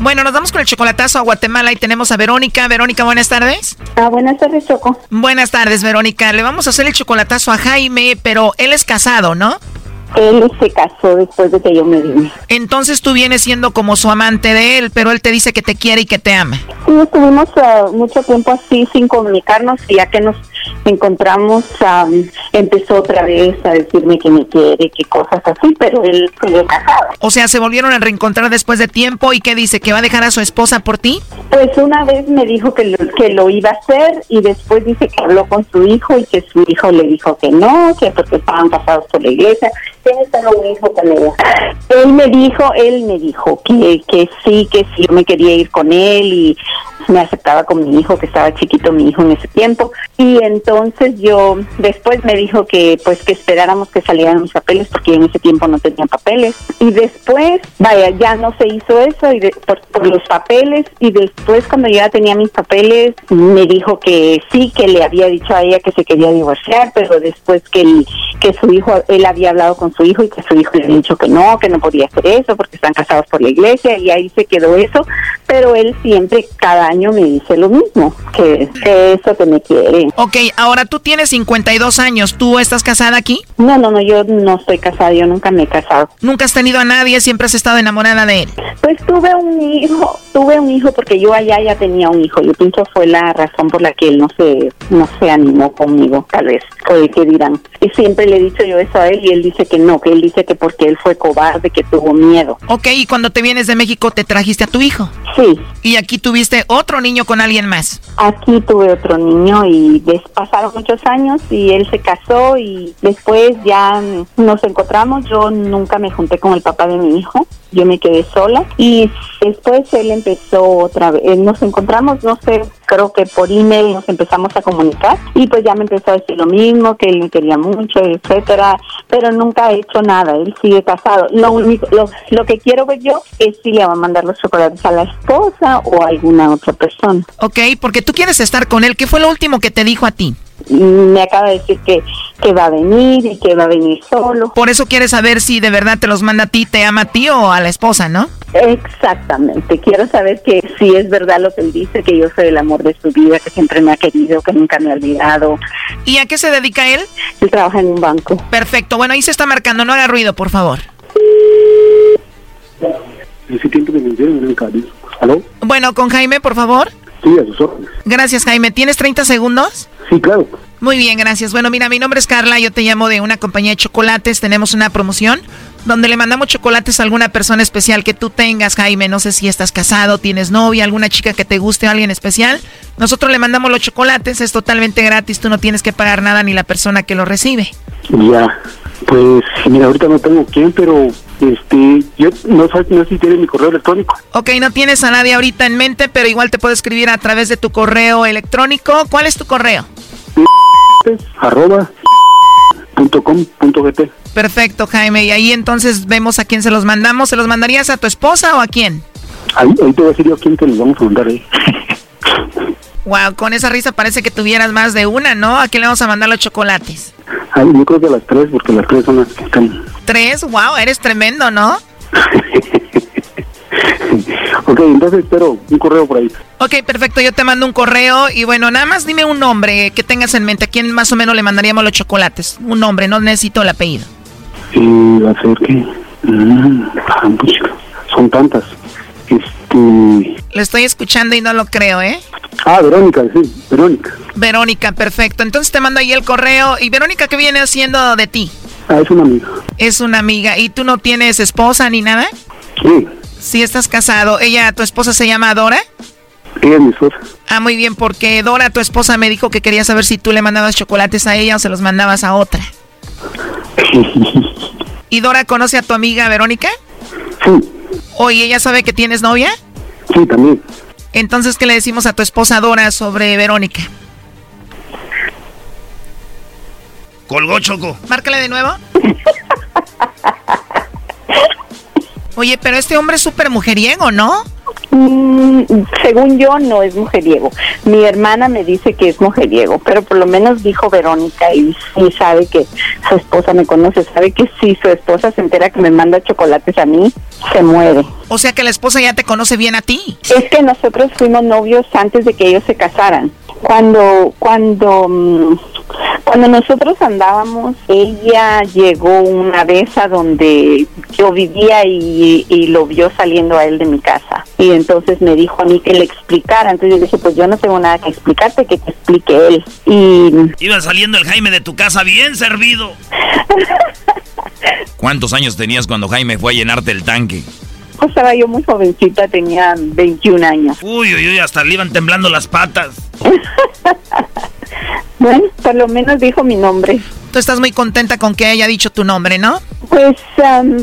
Bueno, nos vamos con el chocolatazo a Guatemala y tenemos a Verónica. Verónica, buenas tardes. Ah, buenas tardes, Choco. Buenas tardes, Verónica. Le vamos a hacer el chocolatazo a Jaime, pero él es casado, ¿no? Él se casó después de que yo me vine. Entonces tú vienes siendo como su amante de él, pero él te dice que te quiere y que te ama. Sí, estuvimos ah, mucho tiempo así sin comunicarnos y ya que nos encontramos am, empezó otra vez a decirme que me quiere, que cosas así, pero él sigue casado. O sea, se volvieron a reencontrar después de tiempo y ¿qué dice? ¿Que va a dejar a su esposa por ti? Pues una vez me dijo que lo, que lo iba a hacer y después dice que habló con su hijo y que su hijo le dijo que no, que porque estaban casados por la iglesia. Tiene solo un hijo con ella. Él me dijo, él me dijo que, que sí, que sí, yo me quería ir con él y me aceptaba con mi hijo, que estaba chiquito mi hijo en ese tiempo. Y entonces yo, después me dijo que pues que esperáramos que salieran mis papeles porque en ese tiempo no tenía papeles. Y después, vaya, ya no se hizo eso y de- por, los papeles. Y después cuando ya tenía mis papeles, me dijo que sí, que le había dicho a ella que se quería divorciar, pero después que, que su hijo, él había hablado con su hijo y que su hijo le había dicho que no, que no podía hacer eso porque están casados por la iglesia y ahí se quedó eso. pero él siempre, cada año me dice lo mismo, que, que eso que me quiere. Ok, ahora tú tienes 52 años, ¿tú estás casada aquí? No, no, no, yo no estoy casada, yo nunca me he casado. ¿Nunca has tenido a nadie, siempre has estado enamorada de él? Pues tuve un hijo, tuve un hijo porque yo allá ya tenía un hijo, yo pienso fue la razón por la que él no se, no se animó conmigo, tal vez, o el que dirán. Y siempre le he dicho yo eso a él y él dice que no, que él dice que porque él fue cobarde, que tuvo miedo. Ok, y cuando te vienes de México, ¿te trajiste a tu hijo? Sí. ¿Y aquí tuviste otro niño con alguien más? Aquí tuve otro niño y des- pasaron muchos años y él se casó y después ya nos encontramos. Yo nunca me junté con el papá de mi hijo, yo me quedé sola y después él empezó otra vez. eh, Nos encontramos, no sé, creo que por email nos empezamos a comunicar y pues ya me empezó a decir lo mismo, que él me quería mucho, etcétera, pero nunca ha hecho nada. Él sigue casado. Lo único, lo, lo que quiero ver yo es si le va a mandar los chocolates a la esposa o a alguna otra persona. Ok, porque tú quieres estar con él. ¿Qué fue lo último que te dijo a ti? me acaba de decir que, que va a venir y que va a venir solo. Por eso quieres saber si de verdad te los manda a ti, te ama a ti o a la esposa, ¿no? Exactamente, quiero saber que si es verdad lo que él dice, que yo soy el amor de su vida, que siempre me ha querido, que nunca me ha olvidado. ¿Y a qué se dedica él? Él trabaja en un banco. Perfecto, bueno, ahí se está marcando, no haga ruido, por favor. Bueno, con Jaime, por favor. Sí, a sus órdenes. Gracias, Jaime. ¿Tienes 30 segundos? Sí, claro. Muy bien, gracias. Bueno, mira, mi nombre es Carla, yo te llamo de una compañía de chocolates, tenemos una promoción donde le mandamos chocolates a alguna persona especial que tú tengas, Jaime. No sé si estás casado, tienes novia, alguna chica que te guste o alguien especial. Nosotros le mandamos los chocolates, es totalmente gratis, tú no tienes que pagar nada ni la persona que lo recibe. Ya. Pues, mira, ahorita no tengo quién, pero este, yo no sé, no sé si tiene mi correo electrónico. Ok, no tienes a nadie ahorita en mente, pero igual te puedo escribir a través de tu correo electrónico. ¿Cuál es tu correo? Arroba punto com punto gt. Perfecto, Jaime. Y ahí entonces vemos a quién se los mandamos. ¿Se los mandarías a tu esposa o a quién? Ahí, ahí te voy a decir yo a quién te los vamos a mandar ahí. Wow, con esa risa parece que tuvieras más de una, ¿no? ¿A quién le vamos a mandar los chocolates? Ahí, yo creo que a las tres, porque las tres son las que están. ¿Tres? Wow, eres tremendo, ¿no? <laughs> Ok, entonces espero un correo por ahí. Ok, perfecto, yo te mando un correo y bueno, nada más dime un nombre que tengas en mente. ¿A quién más o menos le mandaríamos los chocolates? Un nombre, no necesito el apellido. Y va a ser que. mm, ah, puchica, son tantas. Este. Lo estoy escuchando y no lo creo, ¿eh? Ah, Verónica, sí, Verónica. Verónica, perfecto. Entonces te mando ahí el correo. ¿Y Verónica qué viene haciendo de ti? Ah, es una amiga. Es una amiga. ¿Y tú no tienes esposa ni nada? Sí, Sí, estás casado. ¿Ella, tu esposa se llama Dora? ella es mi esposa. Ah, muy bien, porque Dora, tu esposa, me dijo que quería saber si tú le mandabas chocolates a ella o se los mandabas a otra. <laughs> ¿Y Dora conoce a tu amiga Verónica? Sí, Oye, ¿ella sabe que tienes novia? sí, también. Entonces, ¿qué le decimos a tu esposa Dora sobre Verónica? Colgó Choco. Márcale de nuevo. <laughs> Oye, pero este hombre es súper mujeriego, ¿no? Mm, según yo, no es mujeriego. Mi hermana me dice que es mujeriego, pero por lo menos dijo Verónica y sí sabe que su esposa me conoce, sabe que si su esposa se entera que me manda chocolates a mí, se muere. O sea que la esposa ya te conoce bien a ti. Es que nosotros fuimos novios antes de que ellos se casaran. Cuando, cuando, mm, cuando nosotros andábamos, ella llegó una vez a donde yo vivía y, y lo vio saliendo a él de mi casa. Y entonces me dijo a mí que le explicara. Entonces yo dije, pues yo no tengo nada que explicarte, que te explique él. Y Iba saliendo el Jaime de tu casa bien servido. <laughs> ¿Cuántos años tenías cuando Jaime fue a llenarte el tanque? Pues estaba yo muy jovencita, tenía 21 años. Uy, uy, uy, hasta le iban temblando las patas. <laughs> Bueno, por lo menos dijo mi nombre. Tú estás muy contenta con que haya dicho tu nombre, ¿no? Pues am,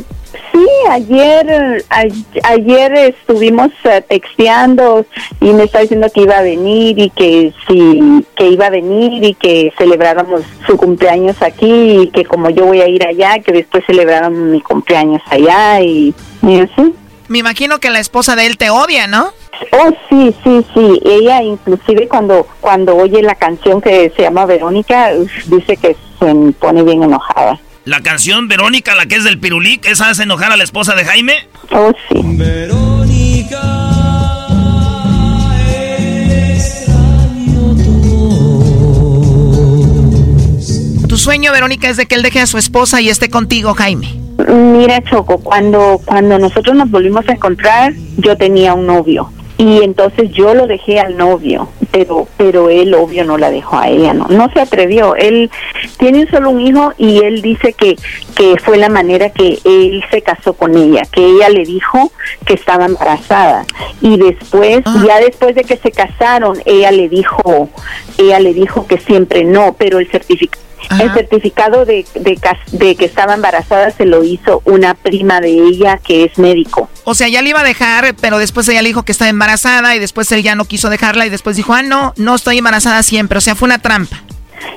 sí, ayer a- ayer estuvimos eh, texteando y me está diciendo que iba a venir y que sí, que iba a venir y que celebráramos su cumpleaños aquí y que como yo voy a ir allá, que después celebráramos mi cumpleaños allá y, y así. Me imagino que la esposa de él te odia, ¿no? Oh, sí, sí, sí. Ella inclusive cuando, cuando oye la canción que se llama Verónica, dice que se pone bien enojada. ¿La canción Verónica, la que es del Pirulic, esa hace enojar a la esposa de Jaime? Oh, sí. Verónica. Tu sueño, Verónica, es de que él deje a su esposa y esté contigo, Jaime. Mira, Choco, cuando, cuando nosotros nos volvimos a encontrar, yo tenía un novio. Y entonces yo lo dejé al novio, pero pero él obvio no la dejó a ella, no no se atrevió. Él tiene solo un hijo y él dice que que fue la manera que él se casó con ella, que ella le dijo que estaba embarazada y después ya después de que se casaron, ella le dijo ella le dijo que siempre no, pero el certificado el certificado de, de, que estaba embarazada se lo hizo una prima de ella que es médico. O sea, ya le iba a dejar, pero después ella le dijo que estaba embarazada y después él ya no quiso dejarla y después dijo, ah, no, no estoy embarazada siempre. O sea, fue una trampa.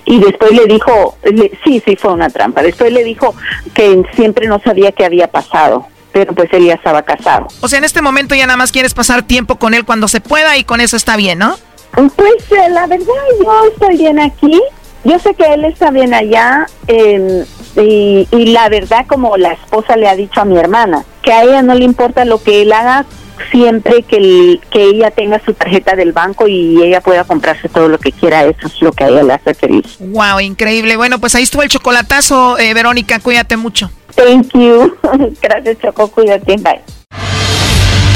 Y después le dijo, le- sí, sí, fue una trampa. Después le dijo que siempre no sabía qué había pasado, pero pues él ya estaba casado. O sea, en este momento ya nada más quieres pasar tiempo con él cuando se pueda y con eso está bien, ¿no? Pues eh, la verdad, yo estoy bien aquí. Yo sé que él está bien allá eh, y, y la verdad, como la esposa le ha dicho a mi hermana, que a ella no le importa lo que él haga siempre que, el- que ella tenga su tarjeta del banco y ella pueda comprarse todo lo que quiera. Eso es lo que a ella le hace feliz. Wow, increíble. Bueno, pues ahí estuvo el chocolatazo, eh, Verónica, cuídate mucho. Thank you. <laughs> Gracias, Choco. Cuídate. Bye.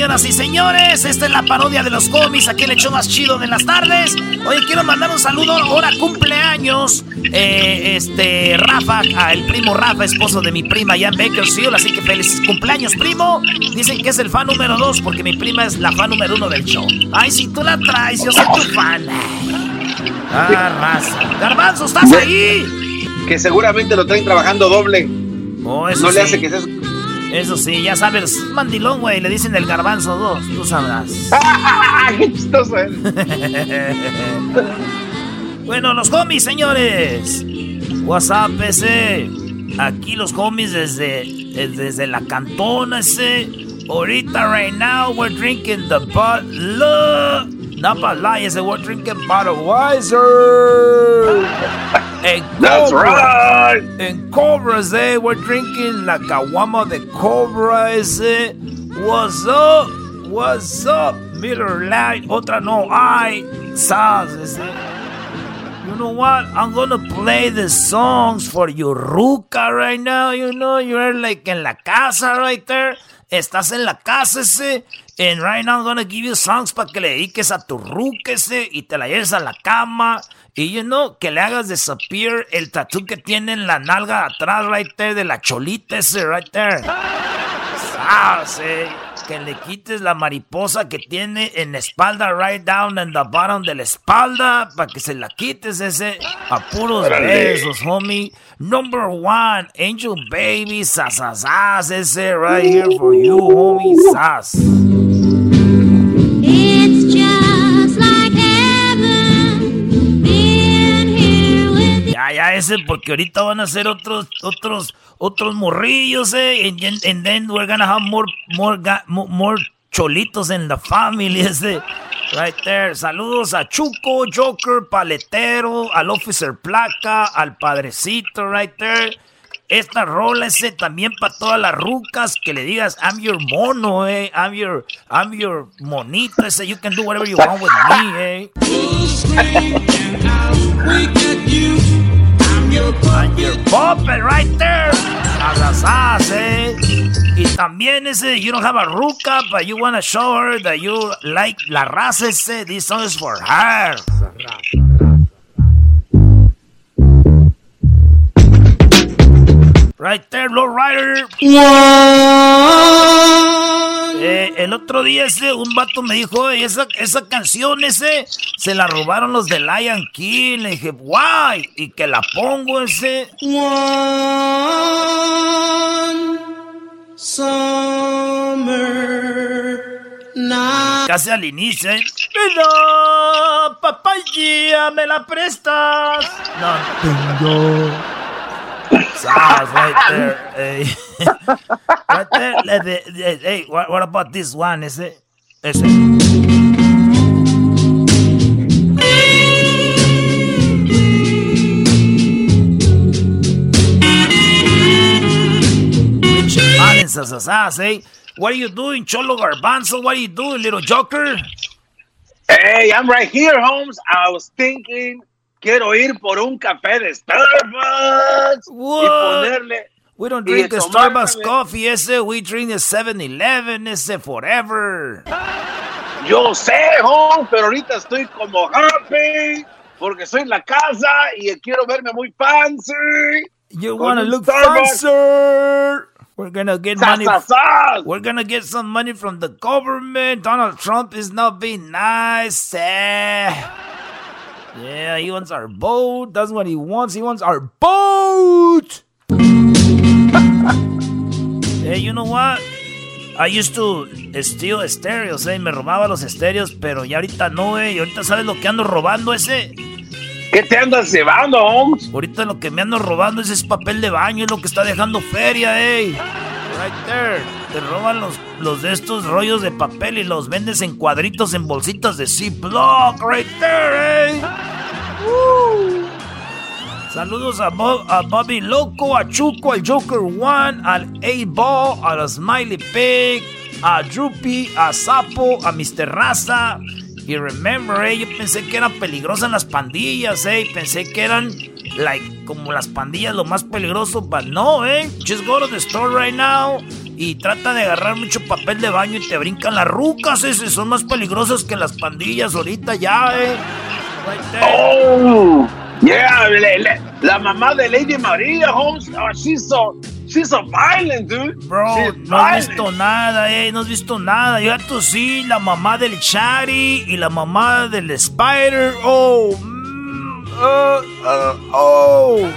Señoras y señores, esta es la parodia de los cómics, aquí el hecho más chido de las tardes. Oye, quiero mandar un saludo, ahora cumpleaños, eh, este, Rafa, el primo Rafa, esposo de mi prima en Bakersfield, así que feliz cumpleaños, primo. Dicen que es el fan número dos, porque mi prima es la fan número uno del show. Ay, si tú la traes, yo soy tu fan. Ah, raza. Garbanzo, ¿estás ahí? Que seguramente lo traen trabajando doble. Oh, eso no le sí. hace que seas. Eso sí, ya sabes, mandilón, güey, le dicen el garbanzo 2, tú sabrás. <laughs> ¡Qué chistoso él! <laughs> bueno, los homies, señores. WhatsApp ese. Aquí los homies desde, desde la cantona ese. Ahorita, right now, we're drinking the Bud Not Bud Light, ese, we're drinking Budweiser. En That's Cobra, En Cobras, eh, we're drinking la caguama de Cobra ese. What's up? What's up? Miller Light. Otra no I, Saz. You know what? I'm gonna play the songs for you, Ruca, right now. You know, you're like in la casa right there. Estás en la casa ese. And right now I'm gonna give you songs para que le dediques a tu ruca ese y te la lleves a la cama. Y you know, que le hagas disappear el tatú que tiene en la nalga atrás right there de la cholita ese right there. <laughs> Sas, eh. Que le quites la mariposa que tiene en la espalda, right down in the bottom de la espalda, para que se la quites ese a puros besos, homie. Number one, Angel Baby, sasasas, ese right here for you, homie, sas. Ya, ya, ese, porque ahorita van a ser otros, otros, otros morrillos, eh, and, then- and then we're gonna have more, more, more cholitos in the family, ese, right there. Saludos a Chuco, Joker, Paletero, al Officer Placa, al Padrecito, right there. Esta rola ese también para todas las rucas que le digas I'm your mono, eh, I'm your, I'm your monito, ese, you can do whatever you want with me, eh. Your puppet right there. Eh. Y también ese, you don't have a ruca, but you wanna show her that you like la raza ese. This song is for her. Right there, low rider. Eh, el otro día ese, un vato me dijo, "Oye, esa, esa canción ese, se la robaron los de Lion King. Le dije, guay, y que la pongo ese. Casi al inicio, ¿eh? Mira, papaya, ¿me la prestas? No, there. Hey. right there. The- Hey, what, what about this one? Valencias, asas, eh? What are you doing, Cholo Garbanzo? What are you doing, little joker? Hey, I'm right here, Holmes. I was thinking, quiero ir por un café de Starbucks y ponerle. We don't drink the Starbucks coffee, ese. We drink the 7-Eleven, ese forever. Yo sé, Holmes, pero ahorita estoy como happy porque estoy en la casa y quiero verme muy fancy. You wanna look Starbucks. fancy? We're gonna get Sa, money. sa, sa. We're gonna get some money from the government. Donald Trump is not being nice. eh. Yeah, he wants our boat. That's what he wants. He wants our boat. Hey, you know what? I used to steal estéreos, eh. Me robaba los estéreos, pero ya ahorita no, eh. Y ahorita sabes lo que ando robando ese. ¿Qué te andas llevando, Holmes? Ahorita lo que me ando robando es ese papel de baño, es lo que está dejando feria, ey. Right there. Te roban los, los de estos rollos de papel y los vendes en cuadritos en bolsitas de Ziploc. Right there, ey. Saludos a, Bo- a Bobby Loco, a Chuco, al Joker One, al A-Ball, a Smiley Pig, a Droopy, a Sapo, a Mr. Raza. Y remember, eh, yo pensé que eran peligrosas las pandillas, eh. Pensé que eran, like, como las pandillas lo más peligroso, but no, eh. Just go to the store right now y trata de agarrar mucho papel de baño y te brincan las rucas, ese. Son más peligrosas que las pandillas ahorita ya, eh. Oh, yeah, le- le- la mamá de Lady María, Holmes. Oh, she's so, she's so violent, dude. Bro, She's no has violent. visto nada, eh, no has visto nada. Yo tú sí, la mamá del Chari y la mamá del Spider. Oh, mm, uh, uh, oh.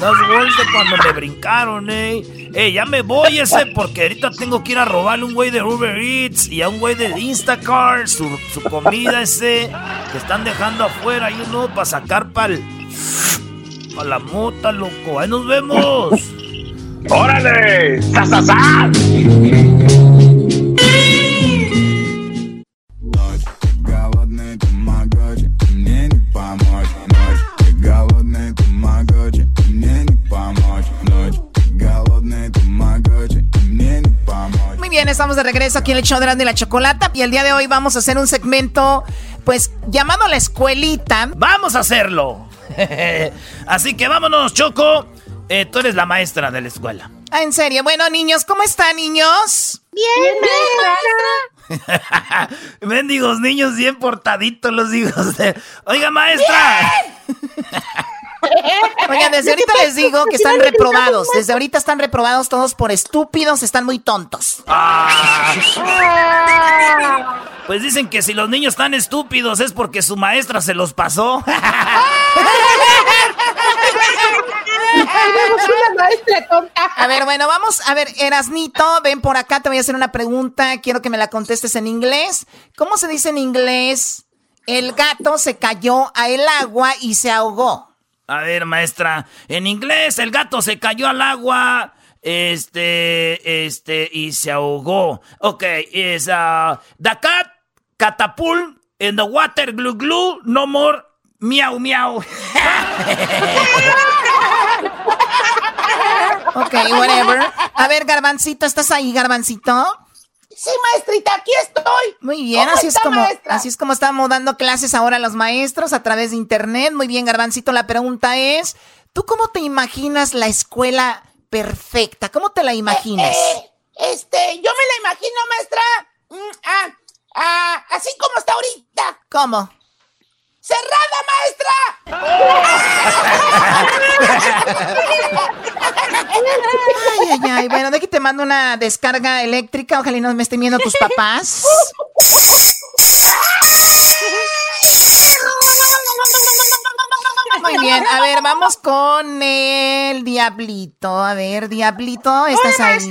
Worse de cuando me brincaron, eh Eh, ya me voy ese porque ahorita tengo que ir a robarle un güey de Uber Eats y a un güey de Instacart su, su comida ese que están dejando afuera, you know, para sacar para pa la mota, loco. Ahí nos vemos. ¡Órale! ¡Sa, sa, sa! Голодный тамагочи, мне не помочь ночь. Ты голодный тамагочи, мне не помочь ночь. Muy bien, estamos de regreso aquí en el show de la Chocolata. Y el día de hoy vamos a hacer un segmento, pues, llamado La Escuelita. ¡Vamos a hacerlo! <laughs> Así que vámonos, Choco. Eh, tú eres la maestra de la escuela. Ah, en serio. Bueno, niños, ¿cómo están, niños? Bien, maestra. <laughs> Mendigos niños bien portaditos los hijos de... Oiga, maestra. <laughs> Oigan, desde ahorita les digo que están reprobados. Desde ahorita están reprobados todos por estúpidos, están muy tontos. Ah. Pues dicen que si los niños están estúpidos es porque su maestra se los pasó. A ver, bueno, vamos a ver, Erasnito, ven por acá, te voy a hacer una pregunta, quiero que me la contestes en inglés. ¿Cómo se dice en inglés? El gato se cayó a el agua y se ahogó. A ver, maestra, en inglés el gato se cayó al agua, este, este, y se ahogó. Ok, is uh, the cat catapult in the water glue glue, no more miau miau. <laughs> Ok, whatever. A ver, Garbancito, ¿estás ahí, Garbancito? Sí, maestrita, aquí estoy. Muy bien, ¿Cómo así es como maestra? así es como estamos dando clases ahora a los maestros a través de internet. Muy bien, Garbancito, la pregunta es, ¿tú cómo te imaginas la escuela perfecta? ¿Cómo te la imaginas? Eh, este, yo me la imagino, maestra. mm, ah, ah, así como está ahorita. ¿Cómo? ¡Cerrada, Ay, ay, ay. Bueno, de que te mando una descarga eléctrica. Ojalá y no me estén viendo tus papás. Muy bien, a ver, vamos con el Diablito. A ver, Diablito, ¿estás ahí?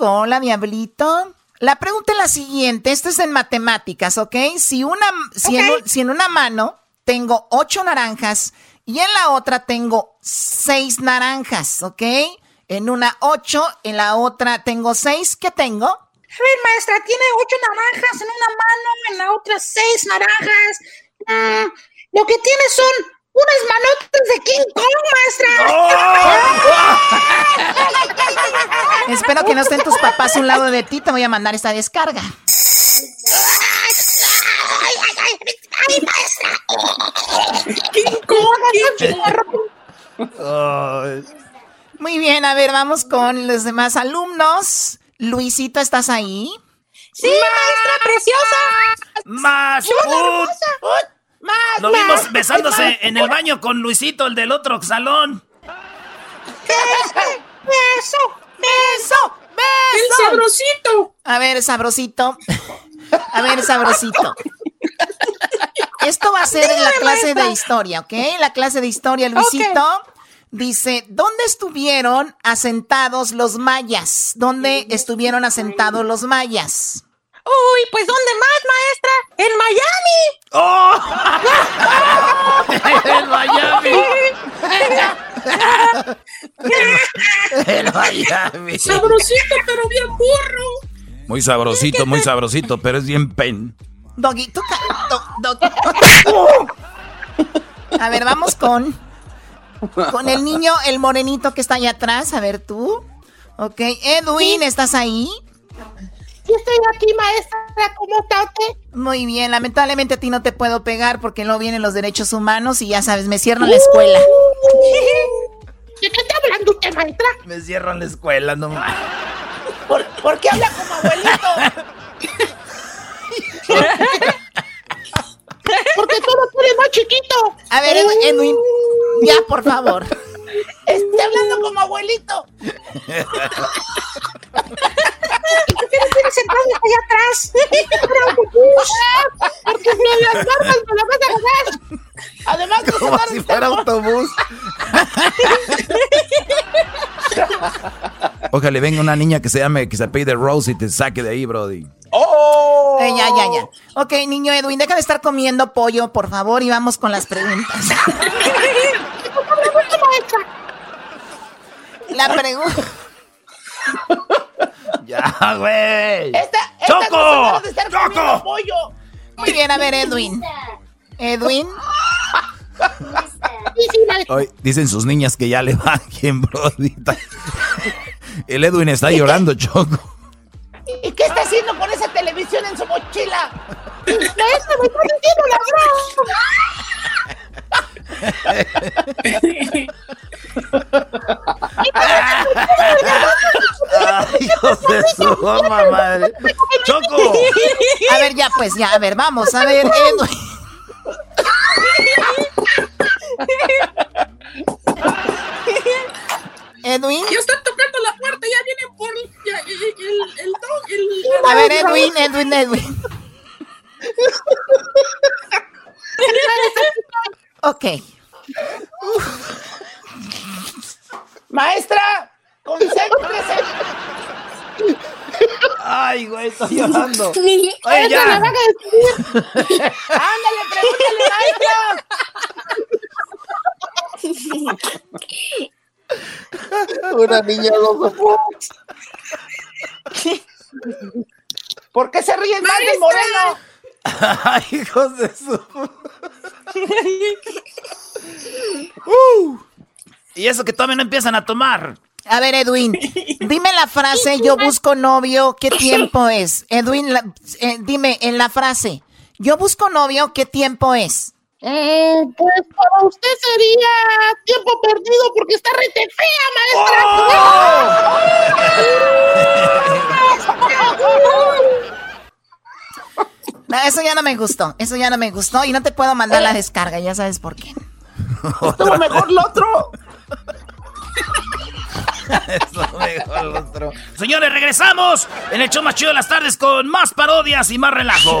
Hola, Diablito. La pregunta es la siguiente, esto es en matemáticas, ¿ok? Si, una, si, en, un- si en una mano tengo ocho naranjas y en la otra tengo seis naranjas, ¿ok? En una ocho, en la otra tengo seis. ¿Qué tengo? A ver, maestra, tiene ocho naranjas en una mano, en la otra seis naranjas. Mm, lo que tiene son unas manotas de King Kong, maestra. <laughs> Espero que no estén tus papás a un lado de ti. Te voy a mandar esta descarga. ¡Ay, maestra! ¡King Kong! Muy bien, a ver, vamos con los demás alumnos. Luisito, ¿estás ahí? Sí, maestra preciosa. Más. Más, ut. Lo vimos besándose en el baño con Luisito, el del otro salón. Beso, beso, beso, beso. El sabrosito. A ver, sabrosito. A ver, sabrosito. Esto va a ser en la clase de historia, ¿ok? La clase de historia, Luisito. Dice, ¿dónde estuvieron asentados los mayas? ¿Dónde estuvieron asentados los mayas? Uy, pues ¿dónde más, maestra? ¡En Miami! ¡Oh! <laughs> ¡En Miami! ¡En Miami! Sabrosito, pero bien burro. Muy sabrosito, muy sabrosito, pero es bien pen. Doggy, tú do-. <laughs> A ver, vamos con con el niño, el morenito que está allá atrás. A ver tú. Ok, Edwin, ¿estás ahí? Yo estoy aquí, maestra. ¿Cómo estás? Muy bien, lamentablemente a ti no te puedo pegar porque no vienen los derechos humanos y ya sabes, me cierran la escuela. <laughs> ¿De qué está hablando usted, maestra? Me cierran la escuela, no más. ¿Por, por qué habla como abuelito? <laughs> Porque todo eres más chiquito. A ver, Edwin, Edwin, ya, por favor. Está hablando como abuelito. <laughs> ¿Por qué no tienes sentado allá atrás? Porque no las barbas me las vas a ganar. Además, no Como si fuera autobús. <laughs> Ojalá venga una niña que se llame, que se apellide Rose y te saque de ahí, Brody. ¡Oh! ya, ya, ya. Ok, niño Edwin, deja de estar comiendo pollo, por favor, y vamos con las preguntas. <laughs> La pregunta. Ya, <laughs> güey. Esta, ¡Choco! no son ganas de estar ¡Choco! pollo. Muy bien, a ver, Edwin. Edwin. Hoy dicen sus niñas que ya le van bien, Brody. El Edwin está llorando, Choco. ¿Y qué está haciendo con esa televisión en su mochila? Me está diciendo <laughs> Ay, hijos de su mamá madre. ¡Choco! A ver, ya, pues, ya, a ver, vamos, a ver, Edwin. Edwin. Ya están tocando la puerta, ya vienen por ya, el, el, el, el- A ver, Edwin, Edwin, Edwin. Ok. Maestra, concéntrese. Ay, güey, estoy llorando. Oye, ya. van a despedir. <laughs> Ándale, pregúntale, maestra. Una niña no ¿Por qué se ríen más del moreno? <laughs> Ay, hijos de su. <laughs> Uh. Y eso que todavía no empiezan a tomar. A ver, Edwin, dime la frase, yo busco novio, ¿qué <laughs> tiempo es? Edwin, la- eh, dime en la frase, yo busco novio, ¿qué tiempo es? Eh, pues para usted sería tiempo perdido porque está rete fea, <laughs> No, eso ya no me gustó, eso ya no me gustó y no te puedo mandar la descarga, ya sabes por qué. Estuvo mejor lo otro. <laughs> Señores, regresamos en el show más chido de las tardes con más parodias y más relajo.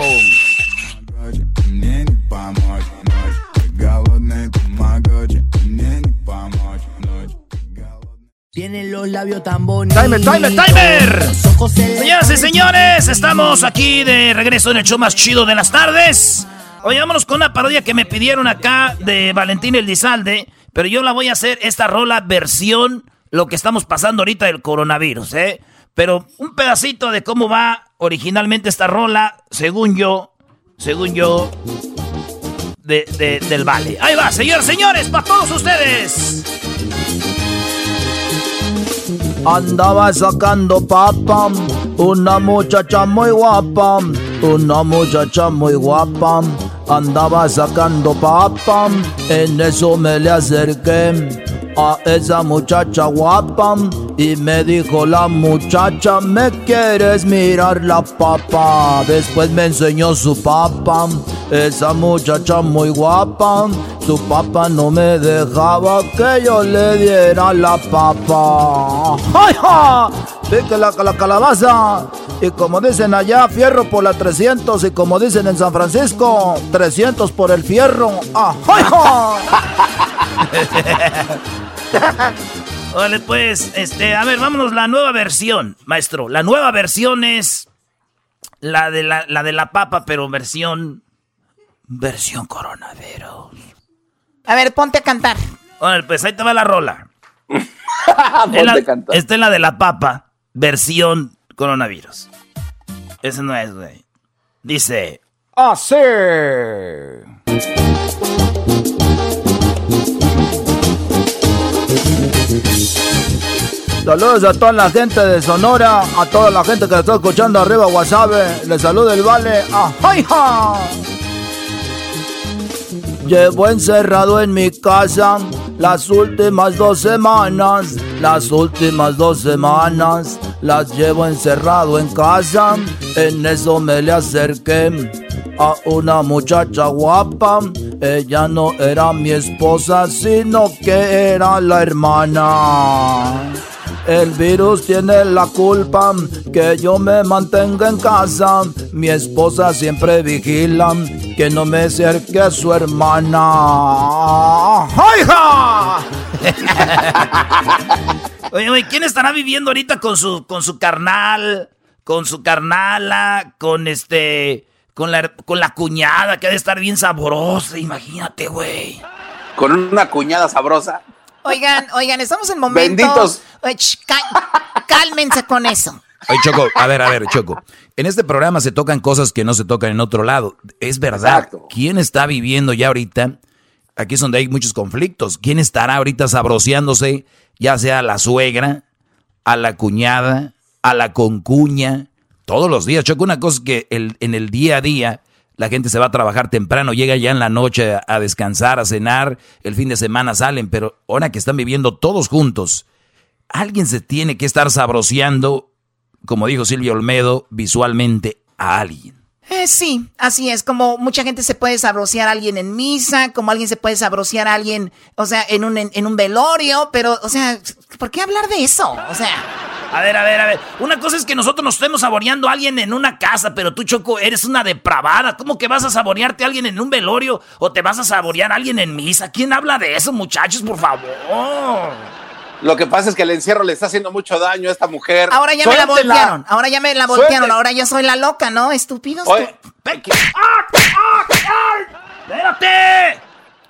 Tienen los labios tan bonitos. Timer, timer, timer. Señoras y señores, estamos aquí de regreso en el show más chido de las tardes. Oye, vámonos con una parodia que me pidieron acá de Valentín Elizalde, pero yo la voy a hacer esta rola versión lo que estamos pasando ahorita del coronavirus, ¿eh? Pero un pedacito de cómo va originalmente esta rola, según yo, según yo, de, de- del vale. Ahí va, señores, señores, para todos ustedes. Andaba sacando papa, una muchacha muy guapa, una muchacha muy guapa. Andaba sacando papa, en eso me le acerqué a esa muchacha guapa y me dijo la muchacha, ¿me quieres mirar la papa? Después me enseñó su papa, esa muchacha muy guapa, su papa no me dejaba que yo le diera la papa. ¡Ay, ja! Pique la, la calabaza. Y como dicen allá, fierro por la 300. Y como dicen en San Francisco, 300 por el fierro. ¡Ah! <laughs> <laughs> Vale, pues, este, a ver, vámonos, la nueva versión, maestro. La nueva versión es la de la, la de la papa, pero versión. Versión coronavirus. A ver, ponte a cantar. Vale, pues ahí te va la rola. <laughs> Es la- esta es la de la papa, versión coronavirus. Ese no es, güey. Dice. Así. Saludos a toda la gente de Sonora, a toda la gente que está escuchando arriba WhatsApp. Les saluda el Vale. ¡Ay, ja! Llevo encerrado en mi casa las últimas dos semanas, las últimas dos semanas las llevo encerrado en casa. En eso me le acerqué a una muchacha guapa. Ella no era mi esposa, sino que era la hermana. El virus tiene la culpa que yo me mantenga en casa. Mi esposa siempre vigila que no me acerque a su hermana. ¡Ay, ja! <laughs> Oye, oye, ¿quién estará viviendo ahorita con su, con su carnal, con su carnala, con este, con la, con la cuñada que ha de estar bien sabrosa? Imagínate, güey. Con una cuñada sabrosa. Oigan, oigan, estamos en momentos. Benditos. Cálmense con eso. Oye, Choco, a ver, a ver, Choco. En este programa se tocan cosas que no se tocan en otro lado. Es verdad. ¿Quién está viviendo ya ahorita? Aquí es donde hay muchos conflictos. ¿Quién estará ahorita sabroseándose? Ya sea a la suegra, a la cuñada, a la concuña, todos los días. Choco, una cosa que el- en el día a día la gente se va a trabajar temprano, llega ya en la noche a, descansar, a cenar, el fin de semana salen, pero ahora que están viviendo todos juntos, alguien se tiene que estar sabroseando, como dijo Silvio Olmedo, visualmente a alguien. Eh, sí, así es. Como mucha gente se puede sabrosear a alguien en misa, como alguien se puede sabrosear a alguien, o sea, en un, en, en un velorio, pero, o sea, ¿por qué hablar de eso? O sea, A ver, a ver, a ver. Una cosa es que nosotros nos estemos saboreando a alguien en una casa, pero tú, Choco, eres una depravada. ¿Cómo que vas a saborearte a alguien en un velorio o te vas a saborear a alguien en misa? ¿Quién habla de eso, muchachos, por favor? Lo que pasa es que el encierro le está haciendo mucho daño a esta mujer. ahora ya me la voltearon, ahora ya me la voltearon, ahora ya soy la loca, ¿no? Estúpidos. Oye, ¡Espérate!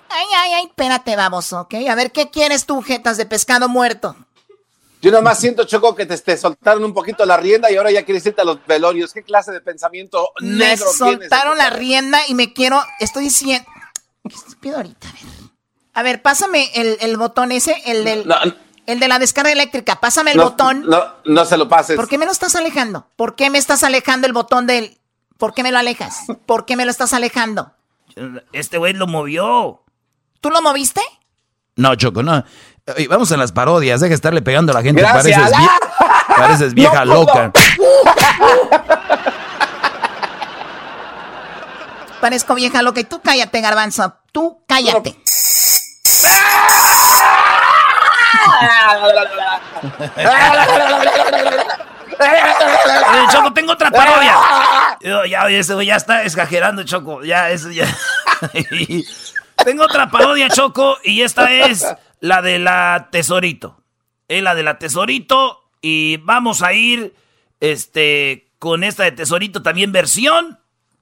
Ay, ay, ay, espérate, baboso, ¿ok? A ver, ¿qué quieres tú, jetas de pescado muerto? Yo nomás siento, Choco, que te, te soltaron un poquito la rienda y ahora ya quieres irte a los velorios. ¿Qué clase de pensamiento Me negro tienes? soltaron la rienda y me quiero, estoy diciendo... ¿Qué estúpido ahorita? A ver, a ver pásame el, el botón ese, el del... No, El de la descarga eléctrica, pásame el no, botón. No, no se lo pases. ¿Por qué me lo estás alejando? ¿Por qué me estás alejando el botón del... ¿Por qué me lo alejas? ¿Por qué me lo estás alejando? Este güey lo movió. ¿Tú lo moviste? No, Choco, no. Oye, vamos a las parodias, deja de estarle pegando a la gente. Gracias. Pareces, vie- <laughs> pareces vieja No loca. Parezco vieja loca y tú cállate, garbanzo. Tú cállate. Choco, tengo otra parodia. Ya, güey ya está exagerando, Choco. Ya, eso ya. <laughs> tengo otra parodia, Choco, y esta es la de la Tesorito. Es la de la Tesorito. Y vamos a ir este, con esta de Tesorito también versión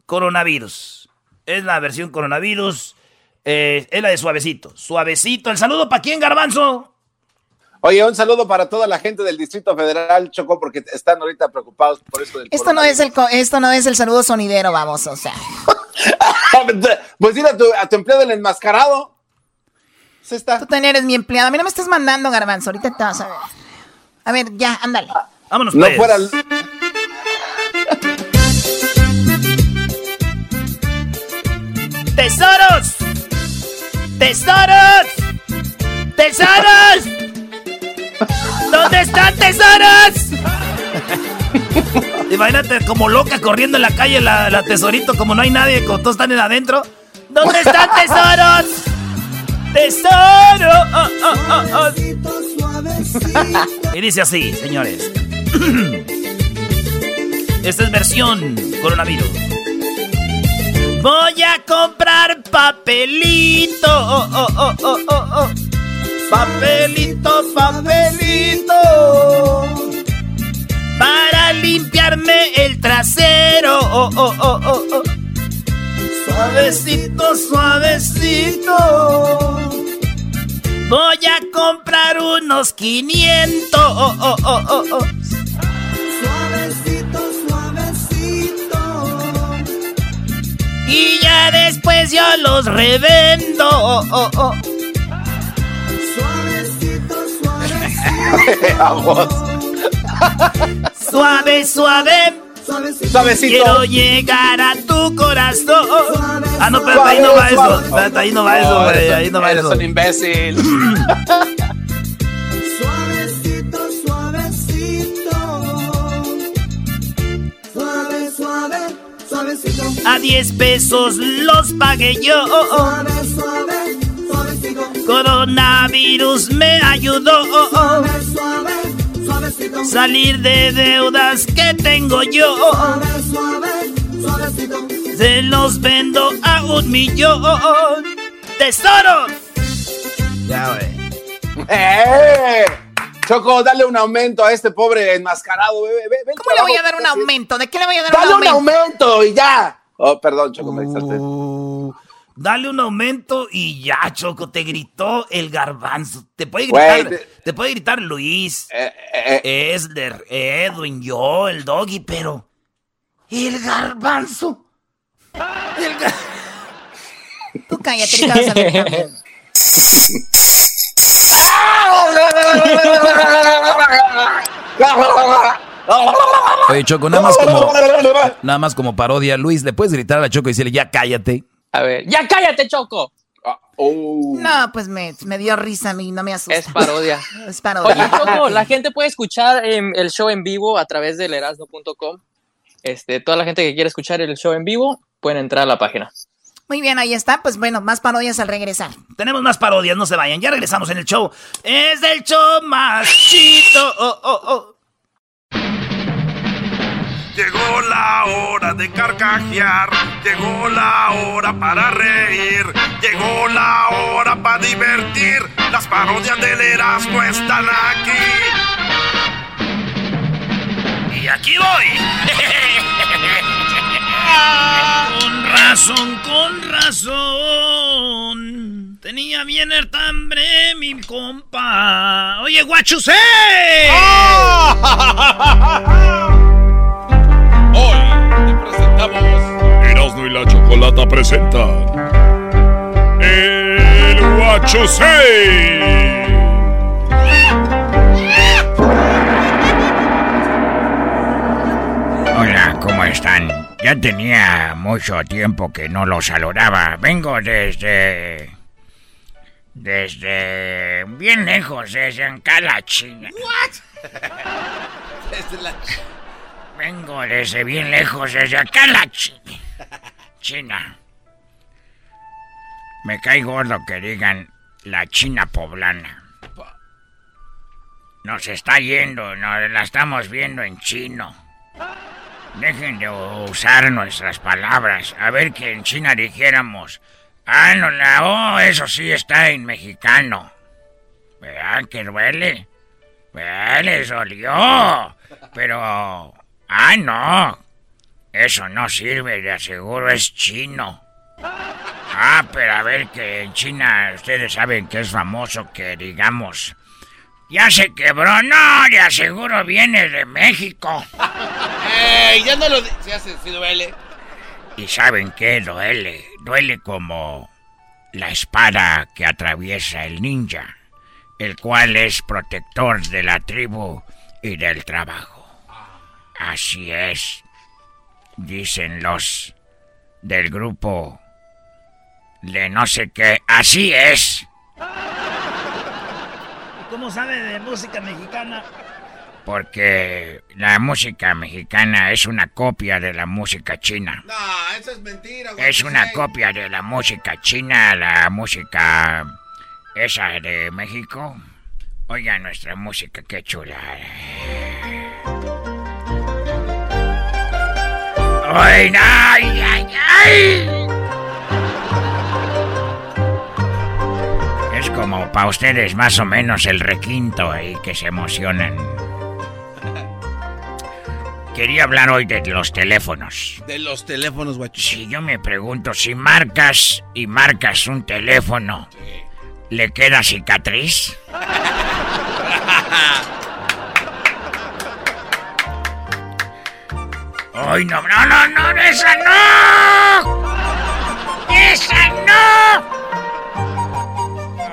coronavirus. Es la versión coronavirus. Eh, es la de suavecito. Suavecito. ¿El saludo para quién, Garbanzo? Oye, un saludo para toda la gente del Distrito Federal, Choco, porque están ahorita preocupados por esto del Esto no es el esto no es el saludo sonidero, vamos, o sea. <laughs> Pues dile a tu, a tu empleado el enmascarado. Se está. Tú también eres mi empleado. A mí no me estás mandando, Garbanzo. Ahorita te vas a ver. A ver, ya, ándale. Vámonos, No pues. fuera. ¡Tesoros! ¡Tesoros! ¡Tesoros! ¿Dónde están tesoros? <laughs> Imagínate como loca corriendo en la calle la, la tesorito, como no hay nadie, como todos están en adentro. ¿Dónde están tesoros? ¡Tesoro! Oh, oh, oh, oh. Y dice así, señores. <clears throat> Esta es versión coronavirus. Voy a comprar papelito. Oh, oh, oh, oh, oh, oh. Papelito, papelito. Para limpiarme el trasero. Oh, oh, oh, oh, oh. Suavecito, suavecito. Voy a comprar unos 500. Oh, oh, oh, oh, oh. Suavecito, suavecito. Y ya después yo los revendo. <laughs> Vamos. Suave, suave. Suavecito. Quiero llegar a tu corazón. Ah, no, pero ahí no va eso. Ahí no va eso, güey. eres- Ahí no va eres eso. un imbécil. Suavecito, suavecito. Suave, suave, suavecito. A 10 pesos los pagué yo. Suave, suave. Coronavirus me ayudó. Salir de deudas que tengo yo. Se los vendo a un millón. ¡Tesoros! Ya, güey. ¡Eh! Choco, dale un aumento a este pobre enmascarado. Ve, ve, ve el ¿Cómo le voy a dar un aumento? ¿De qué le voy a dar un Dale un aumento? aumento y ya. Oh, perdón, Choco, me exalté. Uh, Dale un aumento y ya, Choco, te gritó el garbanzo. Te puede gritar, te- te puede gritar Luis, eh, Esler, Edwin, yo, el doggy, pero el garbanzo. El gar- <laughs> Tú cállate, ahorita vas a ver. Oye, Choco, nada más como, <laughs> nada más como parodia. Luis, ¿le puedes gritar a la Choco y decirle ya cállate? A ver, ya cállate, Choco. No, pues me, me dio risa a mí, no me asusta. Es parodia. <laughs> Es parodia. Oye, Choco, la gente puede escuchar em, el show en vivo a través del erasno.com. Este, toda la gente que quiere escuchar el show en vivo pueden entrar a la página. Muy bien, ahí está. Pues bueno, más parodias al regresar. Tenemos más parodias, no se vayan. Ya regresamos en el show. Es el show más chido. Oh, oh, oh. Llegó la hora de carcajear, llegó la hora para reír, llegó la hora para divertir. Las parodias del Erasmo están aquí. Y aquí voy. <laughs> Con razón, con razón. Tenía bien el hambre mi compa. Oye, guachusé. <laughs> Presentamos Erasmo y la Chocolata presentan El Guachosei. Hola, ¿cómo están? Ya tenía mucho tiempo que no los saludaba. Vengo desde... Desde... Bien lejos, desde acá la China. <laughs> Vengo desde bien lejos, desde acá la China. China. Me cae gordo que digan la China poblana. Nos está yendo, nos la estamos viendo en chino. Dejen de usar nuestras palabras. A ver que en China dijéramos. Ah, no, la O, eso sí está en mexicano. ¿Verdad que duele? ¿Verdad? Les dolió. Pero. Ah, no. Eso no sirve, de aseguro es chino. Ah, pero a ver que en China ustedes saben que es famoso que digamos... Ya se quebró, no, le aseguro viene de México. ¡Ey! Ya no lo... Se hace, si duele. ¿Y saben qué duele? Duele como la espada que atraviesa el ninja, el cual es protector de la tribu y del trabajo. Así es, dicen los del grupo de no sé qué. Así es. ¿Cómo sabe de música mexicana? Porque la música mexicana es una copia de la música china. No, eso es mentira, Es una copia de la música china, la música esa de México. Oiga nuestra música, qué chula. ¡Ay, no! ay, ay, ay! Es como para ustedes más o menos el requinto ahí que se emocionan. Quería hablar hoy de los teléfonos. De los teléfonos, Guachusei. Si yo me pregunto si marcas y marcas un teléfono, ¿le queda cicatriz? <laughs> ¡Ay, no, no, no, no, esa no! ¡Esa no!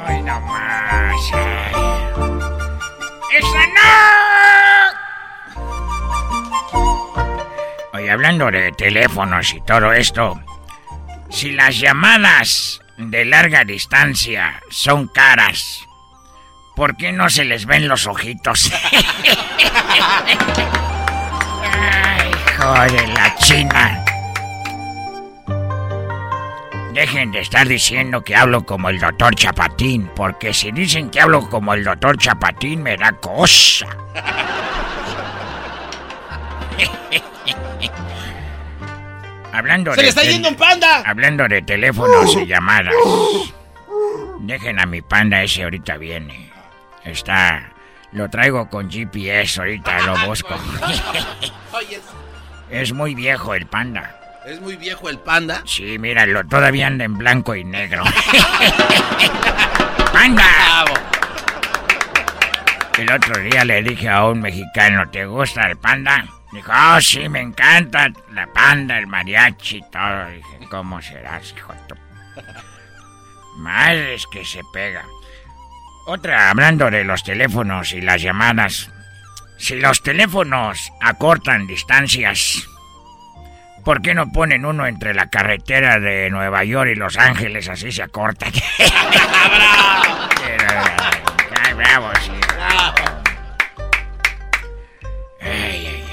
¡Ay, no más! ay. ¡Esa no! Oye, hablando de teléfonos y todo esto, si las llamadas de larga distancia son caras, ¿por qué no se les ven los ojitos? <laughs> Joder, la china. Dejen de estar diciendo que hablo como el doctor Chapatín, porque si dicen que hablo como el doctor Chapatín me da cosa. <laughs> Hablando ¡Se de le está yendo un panda! Hablando de teléfonos y llamadas. Dejen a mi panda ese ahorita viene. Está. Lo traigo con GPS, ahorita lo busco. <laughs> Es muy viejo el panda. es muy viejo el panda. Sí, míralo, todavía anda en blanco y negro. <laughs> ¡Panda! El otro día le dije a un mexicano, ¿te gusta el panda? Dijo, oh, sí, me encanta la panda, el mariachi y todo. Dije, ¿cómo serás, hijo de. Madres que se pega. Otra, hablando de los teléfonos y las llamadas. Si los teléfonos acortan distancias, ¿por qué no ponen uno entre la carretera de Nueva York y Los Ángeles? Así se acorta. Ay, bravo, sí. Ay, ay, ay.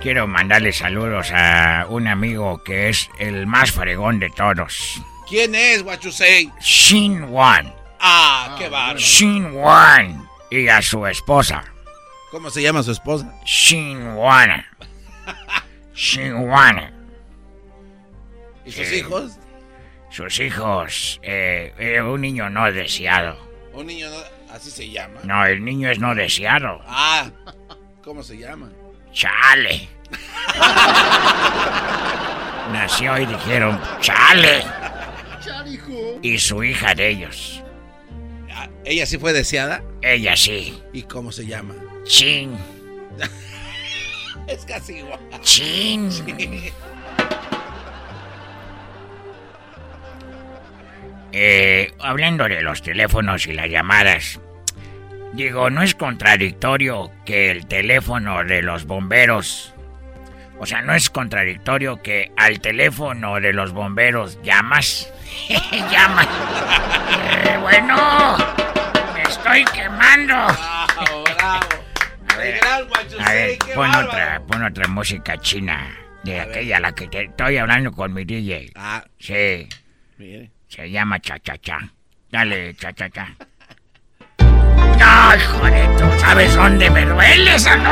Quiero mandarle saludos a un amigo que es el más fregón de todos. ¿Quién es, Guachusei? Shin Wan. Ah, qué bárbaro. Shin Wan. Y a su esposa. ¿Cómo se llama su esposa? Shin Wan. Shin Wan. ¿Y sus hijos? Sus hijos. eh, eh, un niño no deseado. Un niño, no- así se llama. No, el niño es no deseado. Ah, ¿cómo se llama? Chale. <laughs> Nació y dijeron, chale. Y su hija de ellos. Ah, ¿Ella sí fue deseada? Ella sí. ¿Y cómo se llama? Chin. <laughs> Es casi igual. Chin. Eh, hablando de los teléfonos y las llamadas, digo, ¿no es contradictorio que el teléfono de los bomberos, o sea, no es contradictorio que al teléfono de los bomberos llamas? <laughs> llamas. Eh, bueno, me estoy quemando. Bravo, bravo. A ver, a pon bárbaro. otra, pon otra música china. De aquella a la que te estoy hablando con mi DJ. Ah, Sí, mire. se llama Cha Cha Cha. Dale, Cha Cha Cha. <laughs> No, hijo de tú, ¿sabes dónde me duele esa no?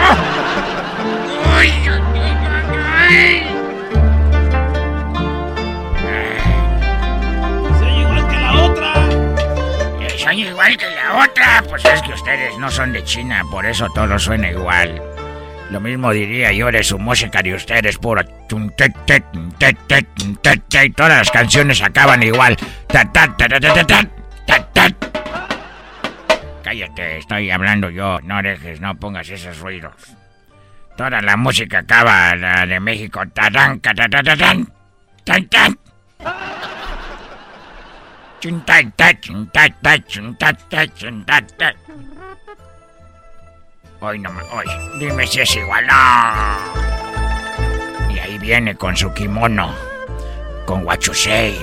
Uy, <laughs> ay, ay, ay. soy igual que la otra. Pues es que ustedes no son de China, por eso todo suena igual. Lo mismo diría yo de su música de ustedes, pura... Y todas las canciones acaban igual. Cállate, estoy hablando yo. No dejes, no pongas esos ruidos. Toda la música acaba, la de México. Hoy no me. Hoy. Dime si es igual. No. Y ahí viene con su kimono. Con guachusei.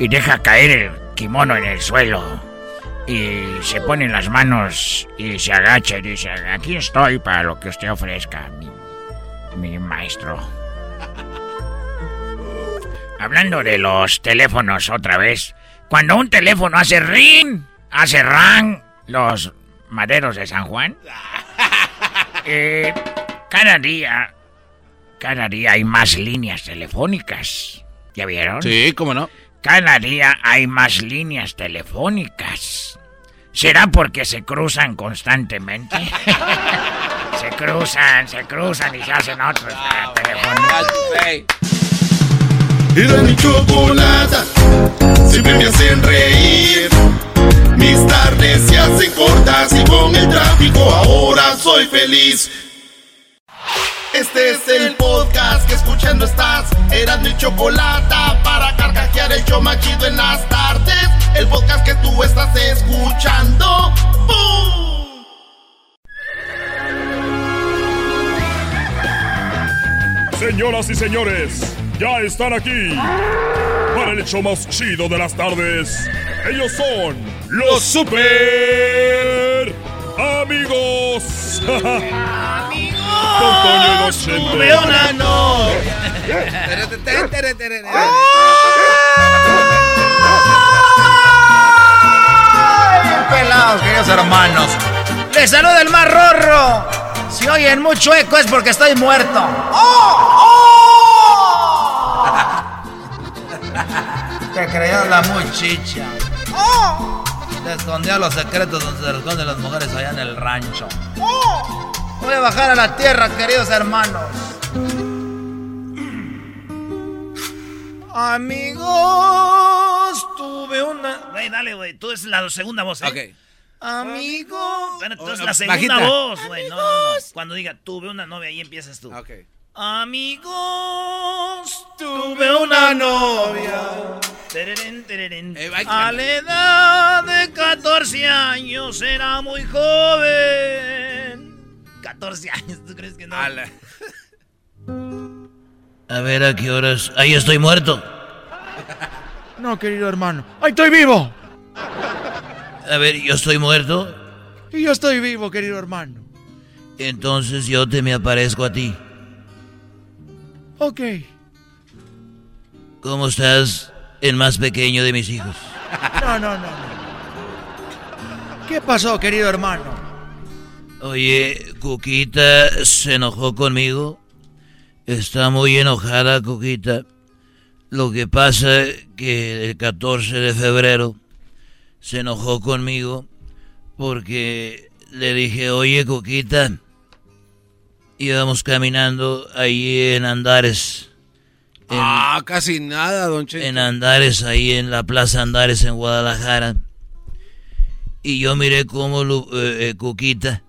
Y deja caer el kimono en el suelo. Y se pone las manos y se agacha y dice: Aquí estoy para lo que usted ofrezca, mi maestro. Hablando de los teléfonos otra vez. Cuando un teléfono hace ring, hace ran, los maderos de San Juan. <laughs> Eh, cada día, cada día hay más líneas telefónicas. ¿Ya vieron? Sí, cómo no. Cada día hay más líneas telefónicas. ¿Será porque se cruzan constantemente? <laughs> se cruzan, se cruzan y se hacen otros teléfonos. Era mi chocolata, siempre me hacen reír. Mis tardes se hacen cortas y con el tráfico ahora soy feliz. Este es el podcast que escuchando estás. Eran mi chocolata para carcajear el show más chido en las tardes. El podcast que tú estás escuchando. ¡Bum! Señoras y señores, ya están aquí para el hecho más chido de las tardes. Ellos son los super amigos. Amigos. Con Toño y Don Pelados, queridos hermanos. Les saluda el más rorro. Si oyen mucho eco es porque estoy muerto. Te creyeron la muchicha. Te escondía los secretos donde se esconden las mujeres allá en el rancho. Voy a bajar a la tierra, queridos hermanos. Amigos, tuve una. Güey, dale, güey. Tú es la segunda voz, ¿eh? Ok. Amigos. Bueno, tú es Oh, la segunda bajita. voz, güey. No, no, no. Cuando diga tuve una novia, ahí empiezas tú. Ok. Amigos, tuve una novia. Tererén, tererén. Eh, A la edad de 14 años era muy joven. 14 años, ¿tú crees que no? Ala. <laughs> A ver a qué horas. Ahí estoy muerto. <laughs> No, querido hermano. ¡Ay, estoy vivo! A ver, yo estoy muerto. Y yo estoy vivo, querido hermano. Entonces yo te me aparezco a ti. Ok. ¿Cómo estás? El más pequeño de mis hijos. No, no, no, no. ¿Qué pasó, querido hermano? Oye, Cuquita se enojó conmigo. Está muy enojada, Cuquita. Lo que pasa que el 14 de febrero se enojó conmigo porque le dije, oye, Cuquita, íbamos caminando ahí en Andares. En, Ah, casi nada, don Chente. en Andares, ahí en la Plaza Andares en Guadalajara. Y yo miré cómo eh, eh, Cuquita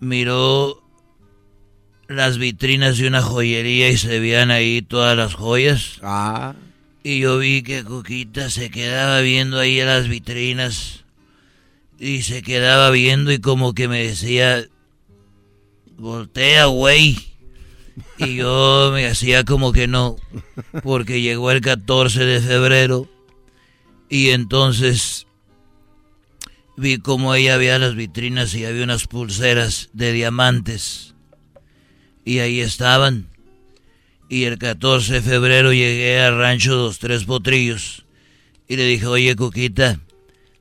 miró las vitrinas de una joyería y se veían ahí todas las joyas. Ah. Y yo vi que Cuquita se quedaba viendo ahí a las vitrinas. Y se quedaba viendo y como que me decía, voltea, güey. Y yo me hacía como que no, porque llegó el 14 de febrero y entonces vi como ella había las vitrinas y había unas pulseras de diamantes. Y ahí estaban. Y el 14 de febrero llegué al rancho Dos Tres Potrillos y le dije, oye, Coquita,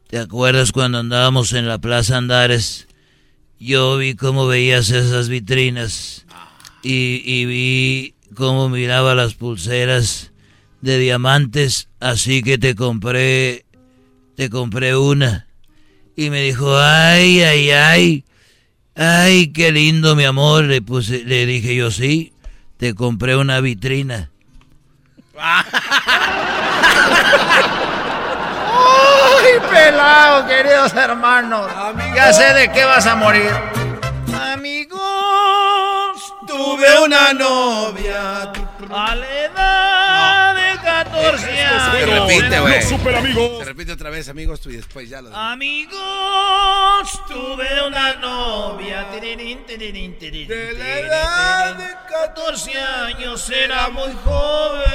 ¿te acuerdas cuando andábamos en la Plaza Andares? Yo vi cómo veías esas vitrinas y, y vi cómo miraba las pulseras de diamantes, así que te compré, te compré una. Y me dijo, ay, ay, ay. Ay, qué lindo, mi amor. Le, puse, le dije yo, sí, te compré una vitrina. <laughs> ¡Ay, pelado, queridos hermanos! Ya sé de qué vas a morir. Amigos, tuve una novia a la edad de 14 años. Se repite, güey. Los super amigos. Se repite otra vez, amigos, tú y después ya lo Amigos, tuve una novia. tirirín, tirirín, tirirín, De la edad tirirín. 14 años era muy joven.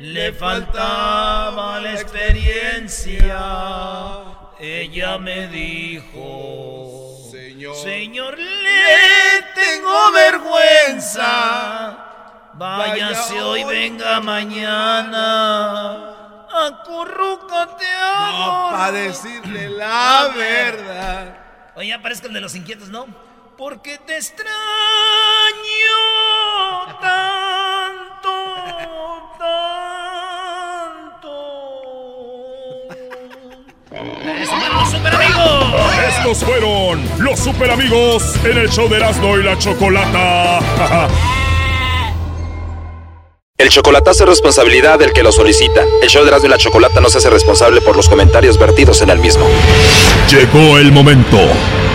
Le faltaba la experiencia. Ella me dijo, Señor, Señor, le tengo vergüenza. Váyase hoy, venga mañana. Acurrúcate ahora. para decirle la verdad. Oye, ya parezco el de los inquietos, ¿no? Porque te extraño tanto, <laughs> ¡Eso fueron los super amigos! Estos fueron los super amigos en el show de Erasmo y la Chocolata. El chocolatazo es responsabilidad del que lo solicita. El show de Erasmo y la Chocolata no se hace responsable por los comentarios vertidos en el mismo. Llegó el momento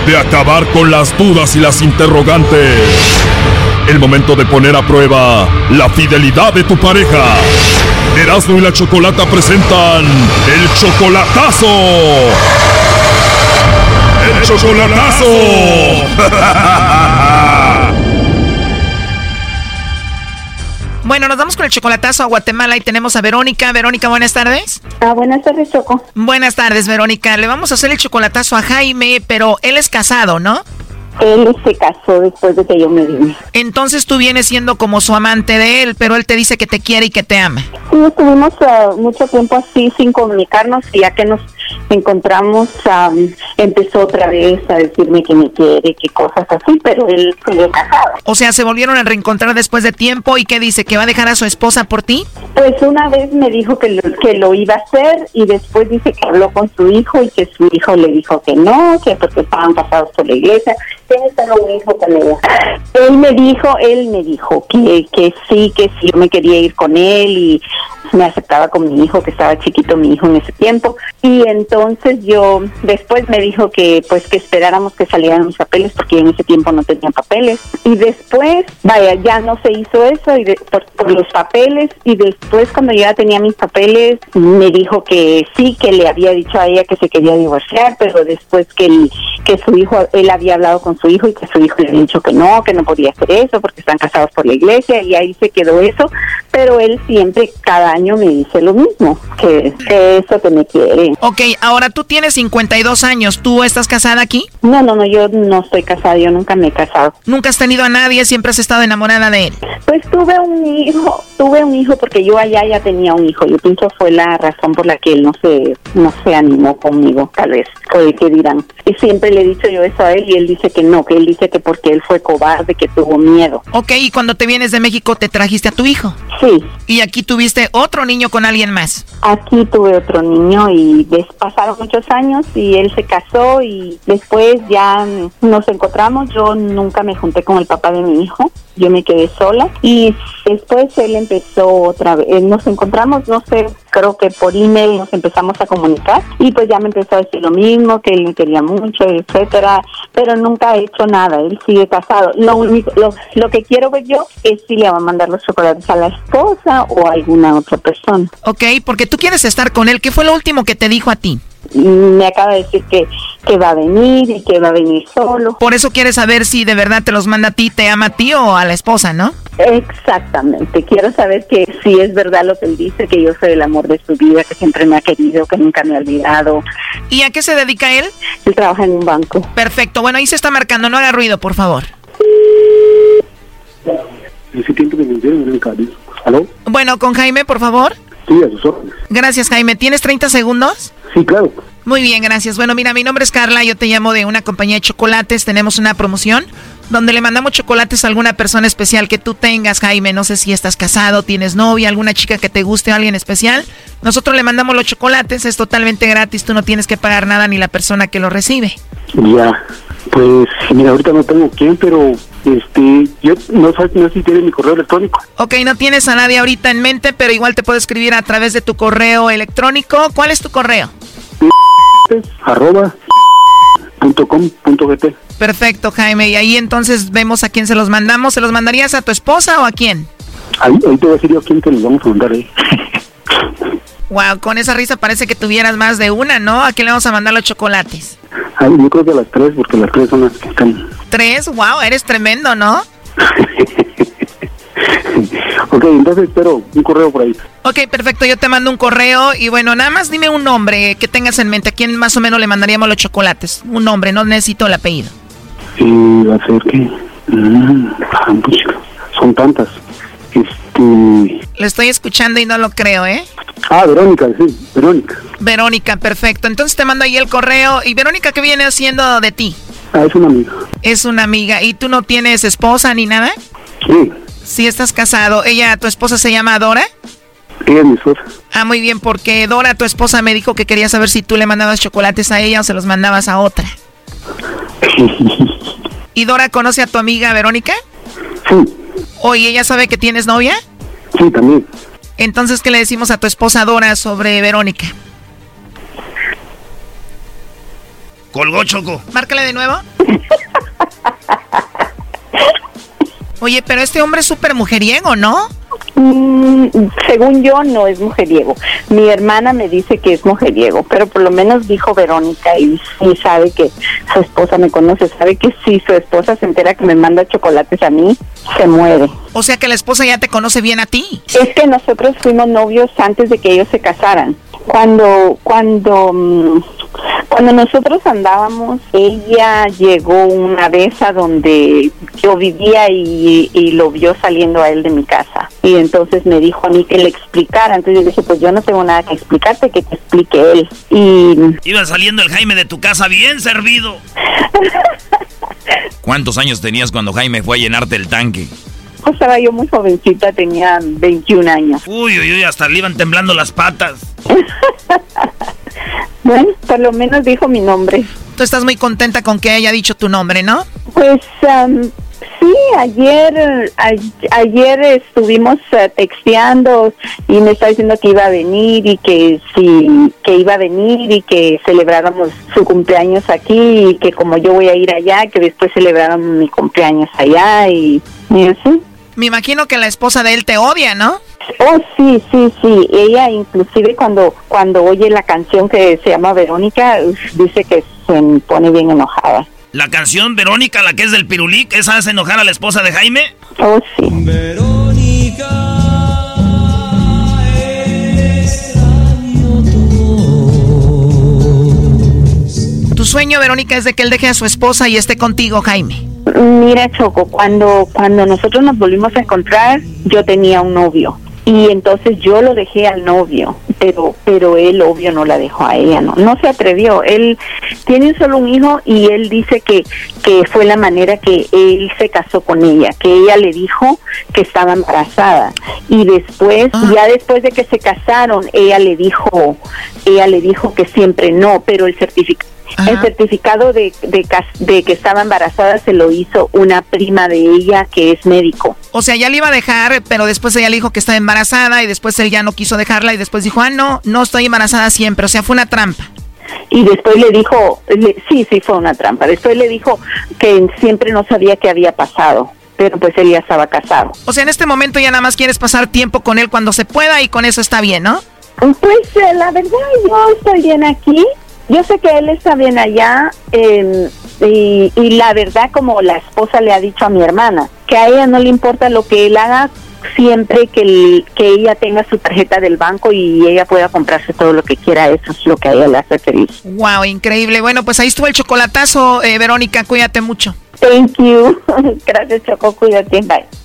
de acabar con las dudas y las interrogantes. El momento de poner a prueba la fidelidad de tu pareja. Erasmo y la Chocolata presentan el chocolatazo. El chocolatazo. <laughs> Bueno, nos vamos con el chocolatazo a Guatemala y tenemos a Verónica. Verónica, buenas tardes. Ah, buenas tardes, Choco. Buenas tardes, Verónica. Le vamos a hacer el chocolatazo a Jaime, pero él es casado, ¿no? Él se casó después de que yo me vine. Entonces tú vienes siendo como su amante de él, pero él te dice que te quiere y que te ama. Sí, estuvimos ah, mucho tiempo así sin comunicarnos y ya que nos encontramos am, empezó otra vez a decirme que me quiere, que cosas así, pero él sigue casado. O sea, se volvieron a reencontrar después de tiempo y ¿qué dice? ¿Que va a dejar a su esposa por ti? Pues una vez me dijo que lo, que lo iba a hacer y después dice que habló con su hijo y que su hijo le dijo que no, que porque estaban casados por la iglesia. Tiene solo un hijo con ella. Él me dijo, él me dijo que, que sí, que sí, yo me quería ir con él y me aceptaba con mi hijo, que estaba chiquito mi hijo en ese tiempo. Y entonces yo, después me dijo que pues que esperáramos que salieran mis papeles porque en ese tiempo no tenía papeles. Y después, vaya, ya no se hizo eso y de- por, los papeles. Y después cuando ya tenía mis papeles, me dijo que sí, que le había dicho a ella que se quería divorciar, pero después que, el- que su hijo, él había hablado con su hijo y que su hijo le había dicho que no, que no podía hacer eso porque están casados por la iglesia y ahí se quedó eso. Pero él siempre, cada año me dice lo mismo, que, que eso que me quiere. Ok, ahora tú tienes 52 años. ¿Tú estás casada aquí? No, no, no, yo no estoy casada, yo nunca me he casado. ¿Nunca has tenido a nadie? ¿Siempre has estado enamorada de él? Pues tuve un hijo, tuve un hijo porque yo allá ya tenía un hijo. Yo pienso fue la razón por la que él no se, no se animó conmigo, tal vez, o de qué dirán. Y siempre le he dicho yo eso a él y él dice que no, que él dice que porque él fue cobarde, que tuvo miedo. Ok, y cuando te vienes de México te trajiste a tu hijo. Sí. Y aquí tuviste otro niño con alguien más. Aquí tuve otro niño y pasaron muchos años y él se casó y después ya nos encontramos. Yo nunca me junté con el papá de mi hijo, yo me quedé sola y después él empezó otra vez. eh, Nos encontramos, no sé, creo que por email nos empezamos a comunicar y pues ya me empezó a decir lo mismo, que él me quería mucho, etcétera, pero nunca ha hecho nada. Él sigue casado. Lo único, lo, lo que quiero ver yo es si le va a mandar los chocolates a la esposa o a alguna otra persona. Ok, porque tú quieres estar con él. ¿Qué fue lo último que te dijo a ti? me acaba de decir que, que va a venir y que va a venir solo. Por eso quieres saber si de verdad te los manda a ti, te ama a ti o a la esposa, ¿no? Exactamente, quiero saber que si es verdad lo que él dice, que yo soy el amor de su vida, que siempre me ha querido, que nunca me ha olvidado. ¿Y a qué se dedica él? Él trabaja en un banco. Perfecto, bueno, ahí se está marcando, no haga ruido, por favor. Bueno, con Jaime, por favor. Sí, a sus órdenes. Gracias, Jaime. ¿Tienes 30 segundos? Sí, claro. Muy bien, gracias. Bueno, mira, mi nombre es Carla, yo te llamo de una compañía de chocolates, tenemos una promoción donde le mandamos chocolates a alguna persona especial que tú tengas, Jaime, no sé si estás casado, tienes novia, alguna chica que te guste o alguien especial. Nosotros le mandamos los chocolates, es totalmente gratis, tú no tienes que pagar nada ni la persona que lo recibe. Ya. Pues, mira, ahorita no tengo quién, pero este, yo no sé, no sé si tiene mi correo electrónico. Ok, no tienes a nadie ahorita en mente, pero igual te puedo escribir a través de tu correo electrónico. ¿Cuál es tu correo? Arroba punto com punto gt. Perfecto, Jaime. Y ahí entonces vemos a quién se los mandamos. ¿Se los mandarías a tu esposa o a quién? Ahí, ahí te voy a decir yo a quién te los vamos a mandar ahí. Wow, con esa risa parece que tuvieras más de una, ¿no? ¿A quién le vamos a mandar los chocolates? Ay, yo creo que a las tres, porque las tres son las que están. ¿Tres? Wow, eres tremendo, ¿no? <laughs> <laughs> ok, entonces espero un correo por ahí. Ok, perfecto, yo te mando un correo y bueno, nada más dime un nombre que tengas en mente. ¿A quién más o menos le mandaríamos los chocolates? Un nombre, no necesito el apellido. Y va a ser que... Mm, son tantas. Este... Le estoy escuchando y no lo creo, ¿eh? Ah, Verónica, sí, Verónica. Verónica, perfecto. Entonces te mando ahí el correo. ¿Y Verónica qué viene haciendo de ti? Ah, es una amiga. Es una amiga. ¿Y tú no tienes esposa ni nada? Sí. Sí, estás casado. ¿Ella, tu esposa se llama Dora? Ella es mi esposa. Ah, muy bien, porque Dora, tu esposa, me dijo que quería saber si tú le mandabas chocolates a ella o se los mandabas a otra. <laughs> ¿Y Dora conoce a tu amiga Verónica? Sí. ¿O ella sabe que tienes novia? Sí, también. Entonces, ¿qué le decimos a tu esposa Dora sobre Verónica? Colgó Choco. Márcale de nuevo. <laughs> Oye, pero este hombre es súper mujeriego, ¿no? Mm, según yo, no es mujeriego. Mi hermana me dice que es mujeriego, pero por lo menos dijo Verónica y sí sabe que su esposa me conoce, sabe que si su esposa se entera que me manda chocolates a mí, se muere. O sea que la esposa ya te conoce bien a ti. Es que nosotros fuimos novios antes de que ellos se casaran. Cuando, cuando, mm, cuando nosotros andábamos, ella llegó una vez a donde yo vivía y, y lo vio saliendo a él de mi casa. Y entonces me dijo a mí que le explicara. Entonces yo dije, pues yo no tengo nada que explicarte, que te explique él. Y Iba saliendo el Jaime de tu casa bien servido. <laughs> ¿Cuántos años tenías cuando Jaime fue a llenarte el tanque? pues estaba yo muy jovencita, tenía 21 años. Uy, uy, uy, hasta le iban temblando las patas. <laughs> Bueno, por lo menos dijo mi nombre. Tú estás muy contenta con que haya dicho tu nombre, ¿no? Pues am, sí, ayer a- ayer estuvimos eh, texteando y me está diciendo que iba a venir y que sí, que iba a venir y que celebráramos su cumpleaños aquí y que como yo voy a ir allá, que después celebráramos mi cumpleaños allá y, y así. Me imagino que la esposa de él te odia, ¿no? Oh, sí, sí, sí. Ella inclusive cuando cuando oye la canción que se llama Verónica, dice que se pone bien enojada. La canción Verónica, la que es del Pirulí, ¿esa hace enojar a la esposa de Jaime? Oh, sí. Tu sueño, Verónica, es de que él deje a su esposa y esté contigo, Jaime. Mira, Choco, cuando, cuando nosotros nos volvimos a encontrar, yo tenía un novio. Y entonces yo lo dejé al novio, pero pero él obvio no la dejó a ella, no no se atrevió. Él tiene solo un hijo y él dice que que fue la manera que él se casó con ella, que ella le dijo que estaba embarazada y después ya después de que se casaron, ella le dijo ella le dijo que siempre no, pero el certificado el certificado de, de, cas- de que estaba embarazada se lo hizo una prima de ella que es médico. O sea, ya le iba a dejar, pero después ella le dijo que estaba embarazada y después él ya no quiso dejarla y después dijo, ah, no, no estoy embarazada siempre. O sea, fue una trampa. Y después le dijo, le- sí, sí, fue una trampa. Después le dijo que siempre no sabía qué había pasado, pero pues él ya estaba casado. O sea, en este momento ya nada más quieres pasar tiempo con él cuando se pueda y con eso está bien, ¿no? Pues eh, la verdad yo estoy bien aquí. Yo sé que él está bien allá eh, y, y la verdad como la esposa le ha dicho a mi hermana, que a ella no le importa lo que él haga siempre que, el- que ella tenga su tarjeta del banco y ella pueda comprarse todo lo que quiera, eso es lo que a ella le hace feliz. Wow, increíble. Bueno, pues ahí estuvo el chocolatazo, eh, Verónica, cuídate mucho. Thank you. <laughs> Gracias Choco, cuídate, bye.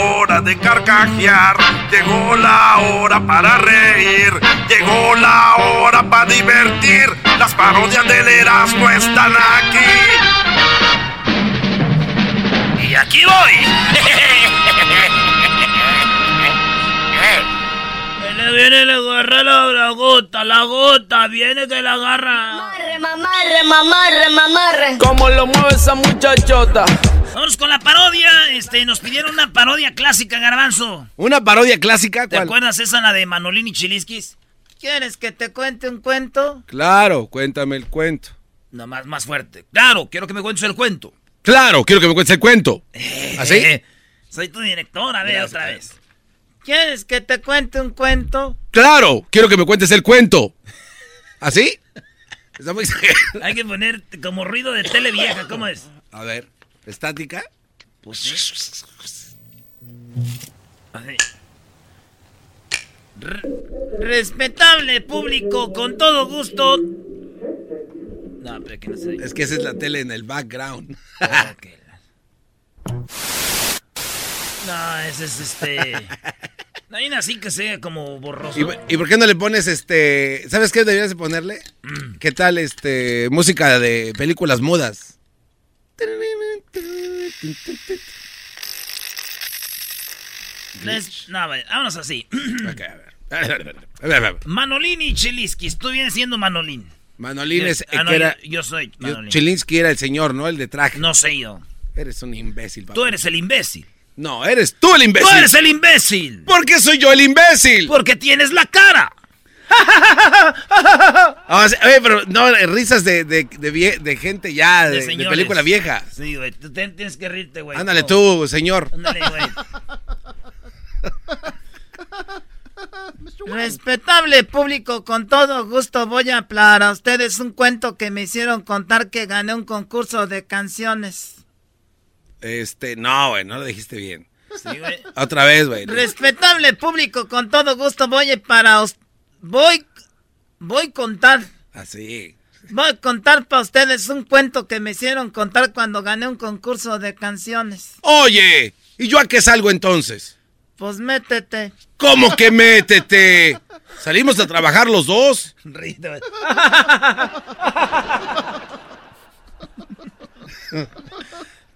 hora de carcajear, llegó la hora para reír, llegó la hora para divertir. Las parodias del Erasmo están aquí. Y aquí voy. <laughs> Viene, viene, le agarra la, la gota, la gota, viene que la agarra. Mamarre, mamarre, mamarre, mamarre. ¿Cómo lo mueve esa muchachota? Vamos con la parodia. Este, nos pidieron una parodia clásica, Garbanzo. ¿Una parodia clásica? ¿Te ¿Cuál? acuerdas esa, la de Manolín y Chiliskis? ¿Quieres que te cuente un cuento? Claro, cuéntame el cuento. No, más, más fuerte. Claro, quiero que me cuentes el cuento. Claro, quiero que me cuentes el cuento. ¿Así? Eh, soy tu directora, ve Gracias. otra vez. ¿Quieres que te cuente un cuento? Claro, quiero que me cuentes el cuento. ¿Así? <laughs> Está muy Hay que poner como ruido de tele vieja, ¿cómo es? A ver, ¿estática? Pues respetable público, con todo gusto. No, pero que no se Es que esa es la tele en el background. No, ese es este. No hay una así que sea como borroso. ¿Y, y por qué no le pones este... ¿Sabes qué deberías de ponerle? Mm. ¿Qué tal este música de películas mudas? Les- no, a ver, vámonos así. <clears throat> Ok, a ver. A ver. Manolín y Chiliskis. Tú vienes siendo Manolín. Manolín es... Ah, eh, no, era, yo, yo soy yo- Manolín. Chilinsky era el señor, ¿no? El de traje. No sé yo. Eres un imbécil, papá. Tú eres el imbécil. No, eres tú el imbécil. Tú eres el imbécil. ¿Por qué soy yo el imbécil? Porque tienes la cara. <laughs> Sí, oye, pero no, risas de, de, de, vie- de gente ya, de, película vieja. Sí, güey. Tú te- tienes que reírte, güey. Ándale No. tú, señor. Ándale, güey. <laughs> Respetable público, con todo gusto voy a hablar a ustedes un cuento que me hicieron contar que gané un concurso de canciones. Este, no, güey, no lo dijiste bien. Sí, güey. Otra vez, güey. Respetable público, con todo gusto voy a para voy voy a contar Así. voy a contar para ustedes un cuento que me hicieron contar cuando gané un concurso de canciones. Oye, ¿y yo a qué salgo entonces? Pues métete. ¿Cómo que métete? ¿Salimos a trabajar los dos?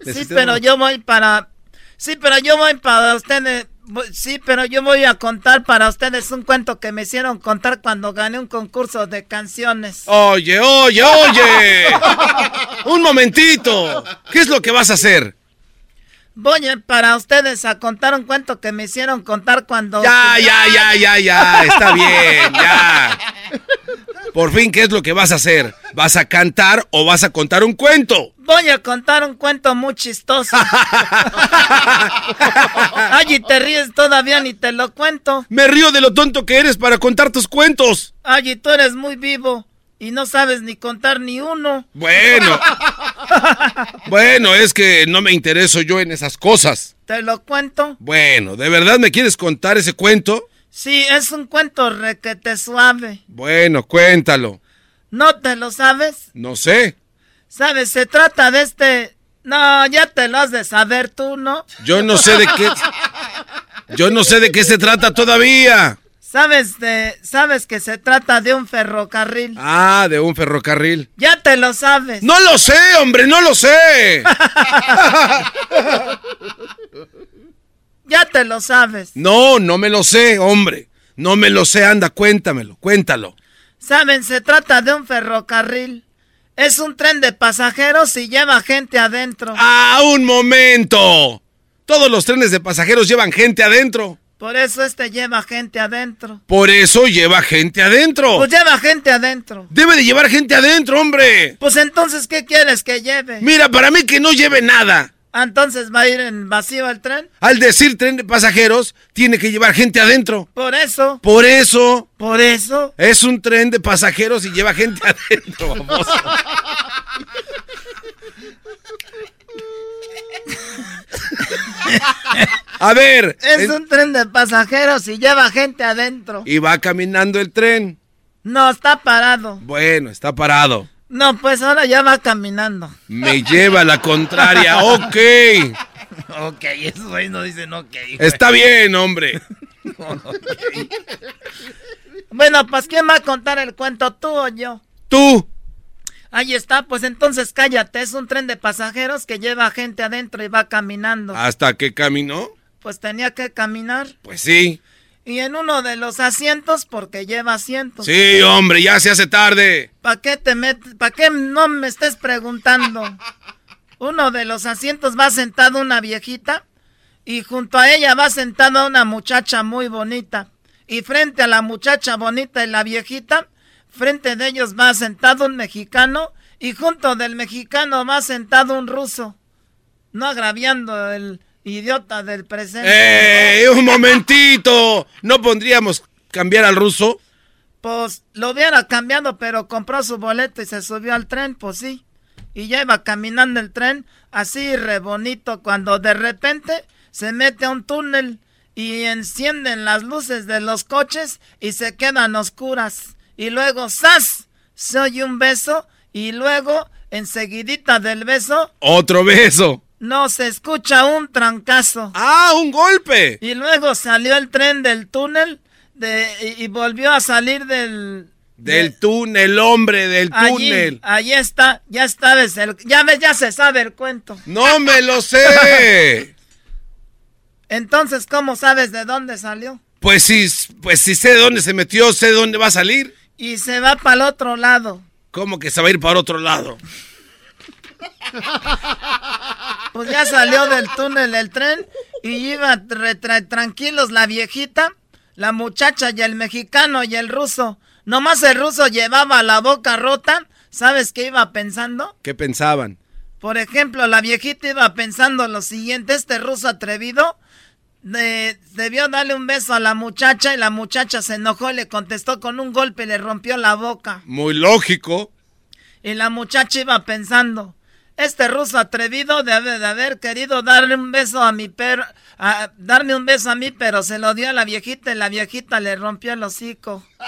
Sí, pero yo voy para. Sí, pero yo voy para ustedes. Sí, pero yo voy a contar para ustedes un cuento que me hicieron contar cuando gané un concurso de canciones. Oye, oye, oye. <laughs> Un momentito. ¿Qué es lo que vas a hacer? Voy para ustedes a contar un cuento que me hicieron contar cuando. Ya, ya, ya, ya, ya. <laughs> Está bien, ya. Por fin, ¿qué es lo que vas a hacer? ¿Vas a cantar o vas a contar un cuento? Voy a contar un cuento muy chistoso. <laughs> Ay, y te ríes todavía ni te lo cuento. Me río de lo tonto que eres para contar tus cuentos. Ay, y tú eres muy vivo y no sabes ni contar ni uno. Bueno. <laughs> Bueno, es que no me intereso yo en esas cosas. ¿Te lo cuento? Bueno, ¿de verdad me quieres contar ese cuento? Sí, es un cuento requete suave. Bueno, cuéntalo. ¿No te lo sabes? No sé. ¿Sabes? Se trata de este... No, ya te lo has de saber tú, ¿no? Yo no sé de qué. Yo no sé de qué se trata todavía. ¿Sabes de... Sabes que se trata de un ferrocarril? Ah, de un ferrocarril. Ya te lo sabes. No lo sé, hombre, no lo sé. <laughs> Ya te lo sabes. No, no me lo sé, hombre. No me lo sé, anda, cuéntamelo, cuéntalo. Saben, se trata de un ferrocarril. Es un tren de pasajeros y lleva gente adentro. ¡Ah, un momento! Todos los trenes de pasajeros llevan gente adentro. Por eso este lleva gente adentro. Por eso lleva gente adentro. Pues lleva gente adentro. Debe de llevar gente adentro, hombre. Pues entonces, ¿qué quieres que lleve? Mira, para mí que no lleve nada. Ah, Entonces va a ir en vacío el tren. Al decir tren de pasajeros, tiene que llevar gente adentro. Por eso. Por eso. Por eso. Es un tren de pasajeros y lleva gente <laughs> adentro, baboso. A ver. Es es- un tren de pasajeros y lleva gente adentro. Y va caminando el tren. No, está parado. Bueno, está parado. No, pues ahora ya va caminando. Me lleva la contraria. <laughs> Ok. ok, esos güeyes no dicen ok. güey. Está bien, hombre. Bueno, pues ¿quién va a contar el cuento, tú o yo? Tú. Ahí está, pues entonces cállate, es un tren de pasajeros que lleva gente adentro y va caminando. Hasta que caminó. Pues tenía que caminar. Pues sí. Y en uno de los asientos, porque lleva asientos. Sí, hombre, ya se hace tarde. ¿Para qué te metes? ¿Para qué no me estés preguntando? Uno de los asientos va sentado una viejita y junto a ella va sentada una muchacha muy bonita. Y frente a la muchacha bonita y la viejita, frente de ellos va sentado un mexicano y junto del mexicano va sentado un ruso. No agraviando el idiota del presente. ¡Eh! ¡Un momentito! ¿No pondríamos cambiar al ruso? Pues lo hubiera cambiado, pero compró su boleto y se subió al tren, pues sí. Y ya iba caminando el tren, así re bonito, cuando de repente se mete a un túnel y encienden las luces de los coches y se quedan oscuras. Y luego, ¡zas! Se oye un beso y luego, enseguidita del beso, Otro beso. No se escucha un trancazo. ¡Ah, un golpe! Y luego salió el tren del túnel de, y, y volvió a salir del... Del túnel, hombre, del Allí, túnel. allí está, ya sabes, el, ya ves, ya se sabe el cuento. ¡No me lo sé! <laughs> Entonces, ¿cómo sabes de dónde salió? Pues sí, pues sí sé de dónde se metió, sé de dónde va a salir. Y se va para el otro lado. ¿Cómo que se va a ir para otro lado? <laughs> Pues ya salió del túnel el tren y iba tranquilos la viejita, la muchacha y el mexicano y el ruso. Nomás el ruso llevaba la boca rota. ¿Sabes qué iba pensando? ¿Qué pensaban? Por ejemplo, la viejita iba pensando lo siguiente, este ruso atrevido de- debió darle un beso a la muchacha y la muchacha se enojó y le contestó con un golpe y le rompió la boca. Muy lógico. Y la muchacha iba pensando, este ruso atrevido debe de haber querido darle un beso a mi perro, a- darme un beso a mí, pero se lo dio a la viejita y la viejita le rompió el hocico. <laughs>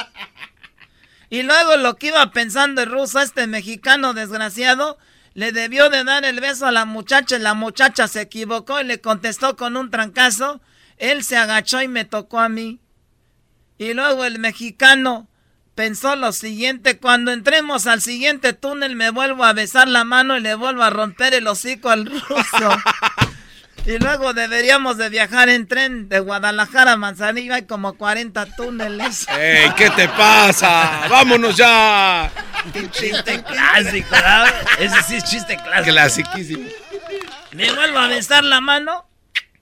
Y luego lo que iba pensando el ruso, este mexicano desgraciado, le debió de dar el beso a la muchacha y la muchacha se equivocó y le contestó con un trancazo. Él se agachó y me tocó a mí. Y luego el mexicano pensó lo siguiente, cuando entremos al siguiente túnel me vuelvo a besar la mano y le vuelvo a romper el hocico al ruso. y luego deberíamos de viajar en tren de Guadalajara a Manzanillo, hay como 40 túneles. ¡Ey, qué te pasa! ¡Vámonos ya! Chiste clásico, ¿verdad? Ese sí es chiste clásico. Clasiquísimo. Me vuelvo a besar la mano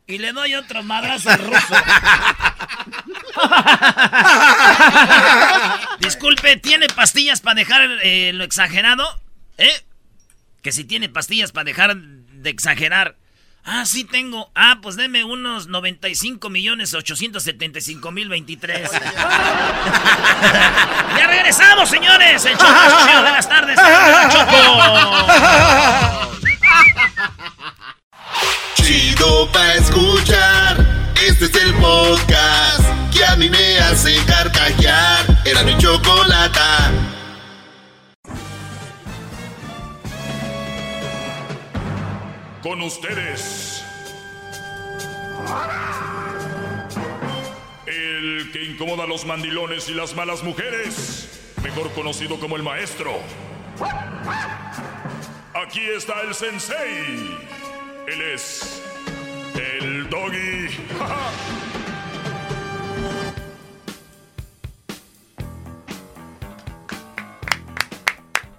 y le doy otro madrazo al ruso. <laughs> Disculpe, ¿tiene pastillas para dejar eh, lo exagerado? ¿Eh? Que si tiene pastillas para dejar de exagerar. Ah, sí tengo. Ah, pues deme unos 95 millones 875 mil 23. ya regresamos, señores. El de las tardes. Choco. <laughs> Chido pa' escuchar. Este es el podcast que a mí me hace carcajear. Era mi chocolata. Con ustedes. El que incomoda a los mandilones y las malas mujeres. Mejor conocido como el maestro. Aquí está el sensei. Él es el doggy.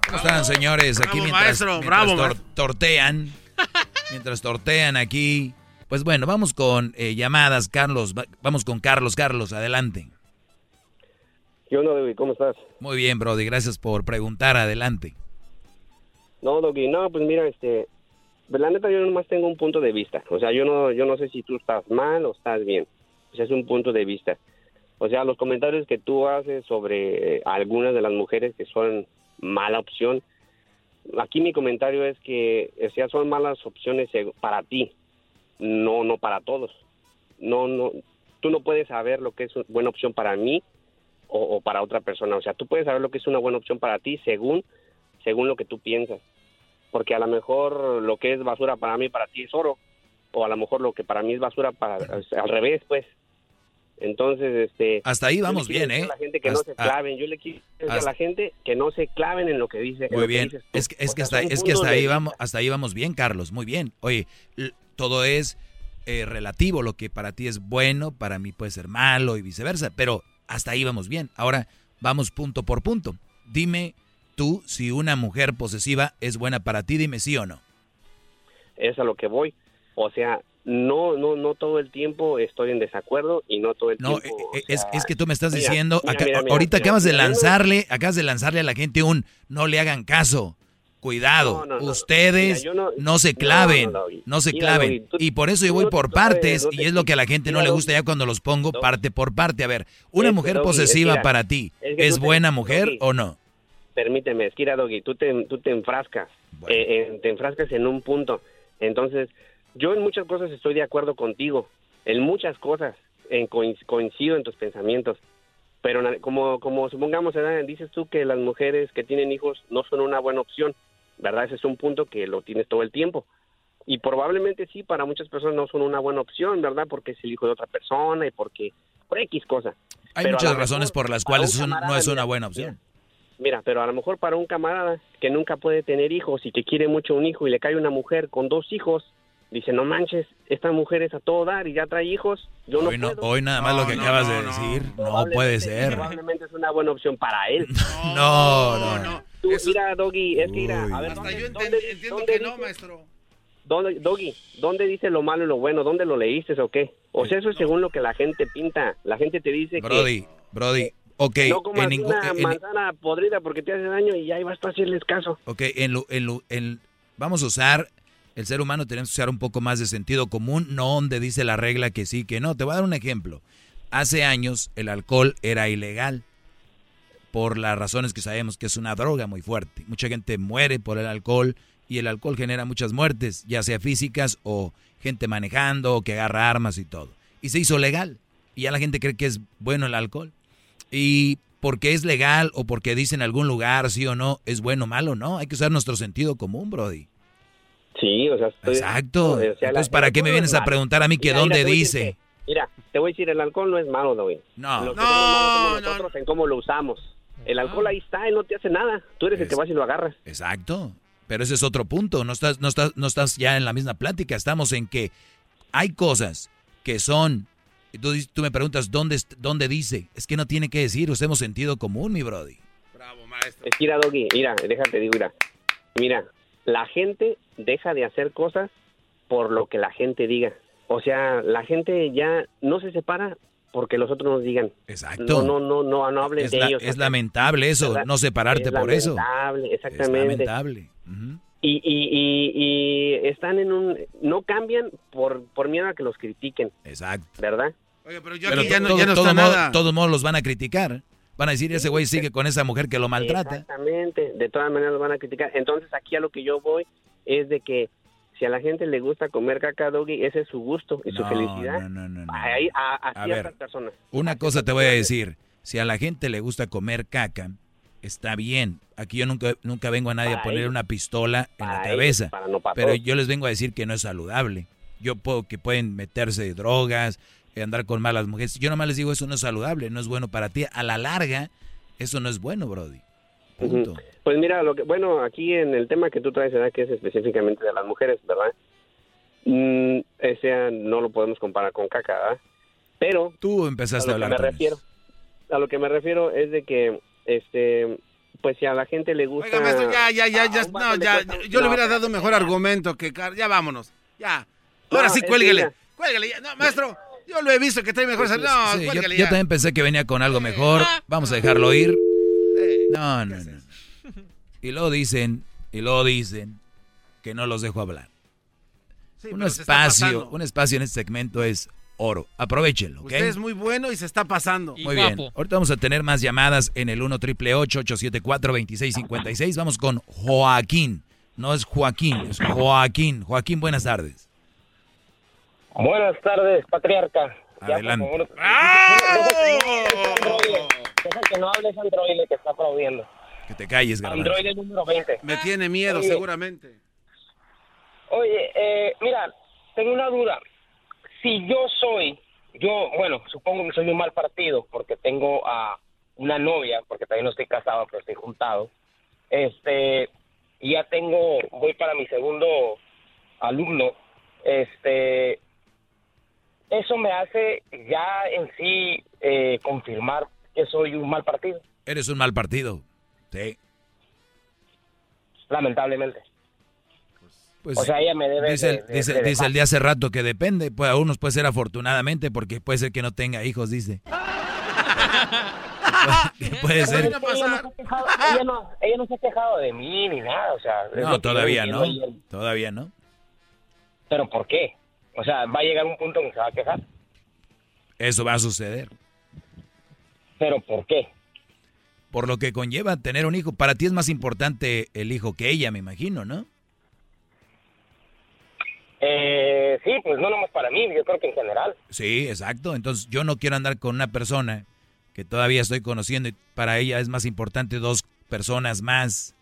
¿Cómo están, señores? Aquí Bravo, mientras, maestro, mientras bravo, tor- maestro. tortean. mientras tortean aquí. Pues bueno, vamos con eh, llamadas, Carlos. Va- Vamos con Carlos. Carlos, adelante. ¿Qué onda? ¿Cómo estás? Muy bien, Brody. Gracias por preguntar. Adelante. No, Doggy, no, pues mira, este, la neta yo nomás tengo un punto de vista. O sea, yo no, yo no sé si tú estás mal o estás bien. O sea, es un punto de vista. O sea, los comentarios que tú haces sobre eh, algunas de las mujeres que son mala opción, aquí mi comentario es que, o sea, son malas opciones para ti, no, no para todos. No, no, tú no puedes saber lo que es una buena opción para mí o, o para otra persona. O sea, tú puedes saber lo que es una buena opción para ti según, según lo que tú piensas. Porque a lo mejor lo que es basura para mí, para ti es oro. o a lo mejor lo que para mí es basura para al revés, pues. Entonces, este Hasta ahí vamos bien, ¿eh? A la gente que no se claven, yo le quiero decir a la gente que no se claven en lo que dice. Muy que bien. Es que, es que sea, hasta, es que hasta ahí vamos, hasta ahí vamos bien, Carlos. Muy bien. Oye, todo es eh, relativo. Lo que para ti es bueno, para mí puede ser malo y viceversa. Pero hasta ahí vamos bien. Ahora vamos punto por punto. Dime tú si una mujer posesiva es buena para ti. Dime sí o no. es a lo que voy. O sea, no, no, no todo el tiempo estoy en desacuerdo y no todo el No, tiempo. eh, o es, sea, es que tú me estás mira, diciendo, mira, acá- mira, ahorita acabas de no- lanzarle, acabas de lanzarle a la gente un no le hagan caso. Cuidado, No, no, no. ustedes no- no, se no, claven, no, no, se claven. Y por eso yo voy no por partes no te- y es lo que a la gente no le gusta ya cuando los pongo parte por parte. A ver, una mujer posesiva para ti, es que ¿es tú te- buena mujer o no? Permíteme, es que, mira, Doggy, tú te, tú te enfrascas, eh, te enfrascas en un punto. Entonces, yo en muchas cosas estoy de acuerdo contigo, en muchas cosas en coin- coincido en tus pensamientos. Pero como, como supongamos, dices tú que las mujeres que tienen hijos no son una buena opción, ¿verdad? Ese es un punto que lo tienes todo el tiempo. Y probablemente sí, para muchas personas no son una buena opción, ¿verdad? Porque es el hijo de otra persona y porque por X cosa. Hay Pero muchas razones mejor por las cuales no es una buena opción. Mira, pero a lo mejor para un camarada que nunca puede tener hijos y que quiere mucho un hijo y le cae una mujer con dos hijos, dice, no manches, esta mujer es a todo dar y ya trae hijos, yo no Hoy, no, puedo. hoy nada más lo que acabas de decir, no puede ser. Probablemente es una buena opción para él. <laughs> No, no, no. Tú, mira, Doggy, es que mira, a ver, Hasta ¿dónde- yo dónde- entiendo dónde que no, dice- maestro. ¿Dónde, Doggy, ¿dónde dice lo malo y lo bueno? ¿Dónde lo leíste o qué? O sea, eso es según lo que la gente pinta. La gente te dice Brody, que Brody, ok, no comas en ningún... una en- manzana podrida porque te hace daño y ahí vas a hacerles caso. Ok, en lo- en lo- en- vamos a usar, el ser humano tenemos que usar un poco más de sentido común, no donde dice la regla que sí, que no. Te voy a dar un ejemplo. Hace años el alcohol era ilegal por las razones que sabemos que es una droga muy fuerte. Mucha gente muere por el alcohol y el alcohol genera muchas muertes, ya sea físicas o gente manejando o que agarra armas y todo. Y se hizo legal. Y ya la gente cree que es bueno el alcohol. Y porque es legal o porque dice en algún lugar sí o no, es bueno o malo, no. Hay que usar nuestro sentido común, Brody. Sí, o sea, estoy- Exacto. o sea, la- Entonces, ¿para qué me vienes no a preguntar a mí que Mira, dónde mira, dice? que- mira, te voy a decir, el alcohol no es malo, Doggy. No. Malos somos nosotros en cómo lo usamos. El alcohol ahí está, él no te hace nada. Tú eres el que vas y lo agarras. Exacto. Pero ese es otro punto. No estás, no estás, no estás ya en la misma plática. Estamos en que hay cosas que son. Y Tú, dices- tú me preguntas dónde, dónde dice. Es que no tiene que decir. Usemos sentido común, mi Brody. Es que mira, Doggy, mira, déjate digo, mira. Mira, la gente deja de hacer cosas por lo que la gente diga. O sea, la gente ya no se separa porque los otros nos digan. Exacto. No, no, no, no, no hablen Es, de la- ellos. es lamentable eso, ¿verdad? no separarte Es por eso. lamentable, Es exactamente. lamentable. Y, y, y, y están en un... No cambian por, por miedo a que los critiquen. Exacto. ¿Verdad? Oye, pero yo Pero aquí ya no, todo- ya no todo está modo- nada. todos modos los van a criticar. Van a decir, ese güey sigue con esa mujer que lo maltrata. Exactamente, de todas maneras lo van a criticar. Entonces aquí a lo que yo voy es de que si a la gente le gusta comer caca doggy, ese es su gusto y su felicidad. no, no, no. Ahí, a, a A ciertas ver. personas. Una cosa te voy a decir, si a la gente le gusta comer caca, está bien. Aquí yo nunca, nunca vengo a nadie a poner ellos. una pistola en la cabeza. ellos, para no para pero yo les vengo a decir que no es saludable. Yo puedo que pueden meterse drogas, eh, andar con malas mujeres. Yo nomás les digo eso no es saludable, no es bueno para ti. A la larga, eso no es bueno, Brody. Punto. Pues mira, lo que, bueno, aquí en el tema que tú traes, ¿verdad? Que es específicamente de las mujeres, ¿verdad? Mm, ese no lo podemos comparar con caca, ¿verdad? Pero... Tú empezaste a a lo hablar que me refiero, A lo que me refiero es de que, este, pues si a la gente le gusta... Oiga, maestro, ya, ya, ya, ya, no, ya, cuesta- yo le hubiera dado mejor argumento que Car- ya vámonos, ya. Ahora No, sí, cuélguele, cuélguele, ya. no, maestro, yo lo he visto que trae mejor, no, Sí, yo, también pensé que venía con algo mejor. Vamos a dejarlo ir. No, no, no. Y luego dicen, y luego dicen que no los dejo hablar. Sí, un espacio, un espacio en este segmento es oro. Aprovechenlo, ¿ok? Usted es muy bueno y se está pasando. Muy bien. Ahorita vamos a tener más llamadas en el 1 triple 874 2656. Vamos con Joaquín. No es Joaquín, es Joaquín. Joaquín, buenas tardes. Buenas tardes, patriarca. Adelante. Ya, por favor, Deja que no hables androide que está aplaudiendo. Que te calles, Garbanzo. Androide número 20. Me tiene miedo, Oye. seguramente. Oye, eh, mira, tengo una duda. Si yo soy, yo, bueno, supongo que soy un mal partido porque tengo a una novia, porque también no estoy casado, pero estoy juntado. Este, y ya tengo, voy para mi segundo alumno. Este, eso me hace ya en sí eh, confirmar que soy un mal partido, Eres un mal partido. Sí. lamentablemente. Pues, o sea, ella me debe dice, de- el- de- dice, de dice dejar. el de hace rato que depende. Pues a unos puede ser afortunadamente porque puede ser que no tenga hijos, dice. <laughs> Puede ser. Ella no, se ha quejado, ella, no, ella no se ha quejado de mí ni nada, o sea... No, todavía no. Todavía no. Pero ¿por qué? O sea, va a llegar un punto en que se va a quejar. Eso va a suceder. ¿Pero por qué? Por lo que conlleva tener un hijo. Para ti es más importante el hijo que ella, me imagino, ¿no? Eh, sí, pues no nomás para mí, yo creo que en general. Sí, exacto. Entonces yo no quiero andar con una persona que todavía estoy conociendo y para ella es más importante dos personas más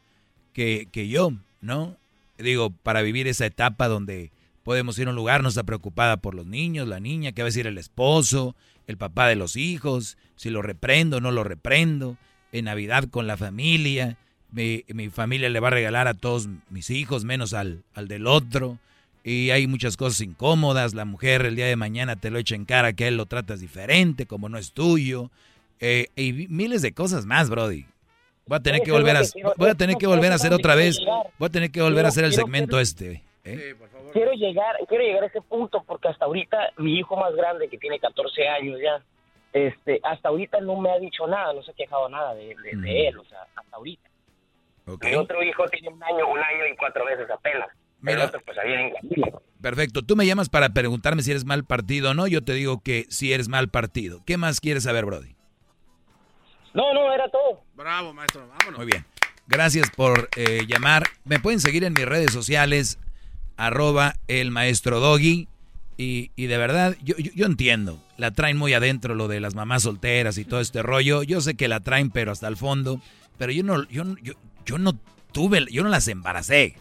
que, que yo, ¿no? Digo, para vivir esa etapa donde podemos ir a un lugar, no está preocupada por los niños, la niña, qué va a decir el esposo, el papá de los hijos, si lo reprendo o no lo reprendo, en Navidad con la familia, mi, mi familia le va a regalar a todos mis hijos, menos al, al del otro, y hay muchas cosas incómodas, la mujer el día de mañana te lo echa en cara que él lo tratas diferente, como no es tuyo, eh, y miles de cosas más, Brody. Voy a tener que volver a, voy a tener que volver a hacer otra vez, voy a tener que volver a hacer el segmento este. ¿eh? Quiero llegar, quiero llegar a ese punto porque hasta ahorita mi hijo más grande, que tiene 14 años ya, este, hasta ahorita no me ha dicho nada, no se ha quejado nada de, de- de él, o sea, hasta ahorita. Mi otro hijo tiene un año, un año y cuatro meses apenas. El Mira. otro pues ahí en. Perfecto. Tú me llamas para preguntarme si eres mal partido o no. Yo te digo que si eres mal partido. ¿Qué más quieres saber, Brody? No, no, era todo. Bravo, maestro, vámonos. Muy bien. Gracias por eh, llamar. Me pueden seguir en mis redes sociales, arroba el maestro Doggy. Y, y de verdad, yo, yo, entiendo. La traen muy adentro lo de las mamás solteras y todo este rollo. Yo sé que la traen, pero hasta el fondo. Pero yo no, yo, yo, yo no tuve, yo no las embaracé.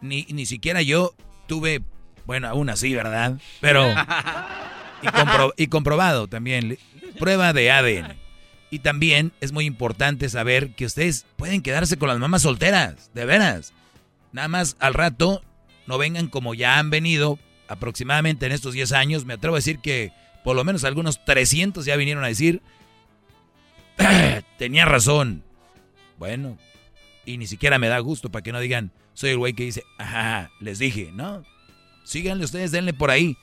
Ni, ni siquiera yo tuve, bueno, aún así, ¿verdad? Pero... Y, compro- y comprobado también. Prueba de ADN. Y también es muy importante saber que ustedes pueden quedarse con las mamás solteras, de veras. Nada más al rato no vengan como ya han venido aproximadamente en estos 10 años. Me atrevo a decir que por lo menos algunos 300 ya vinieron a decir, <clears throat> tenía razón. Bueno, y ni siquiera me da gusto para que no digan, soy el güey que dice, ajá, les dije, ¿no? Síganle ustedes, denle por ahí.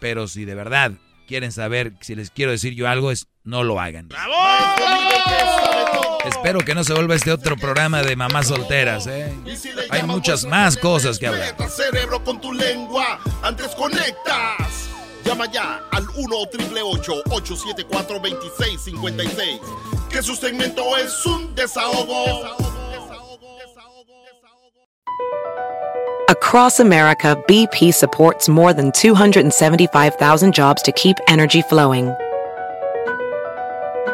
Pero si de verdad quieren saber si les quiero decir yo algo, es no lo hagan. Espero que no se vuelva este otro programa de mamás solteras, ¿eh? Hay muchas más cosas que hablar. Cerebro con tu lengua. Antes conectas. Llama ya al 1 874 2656 Que su segmento es un desahogo. Across America, BP supports more than 275,000 jobs to keep energy flowing.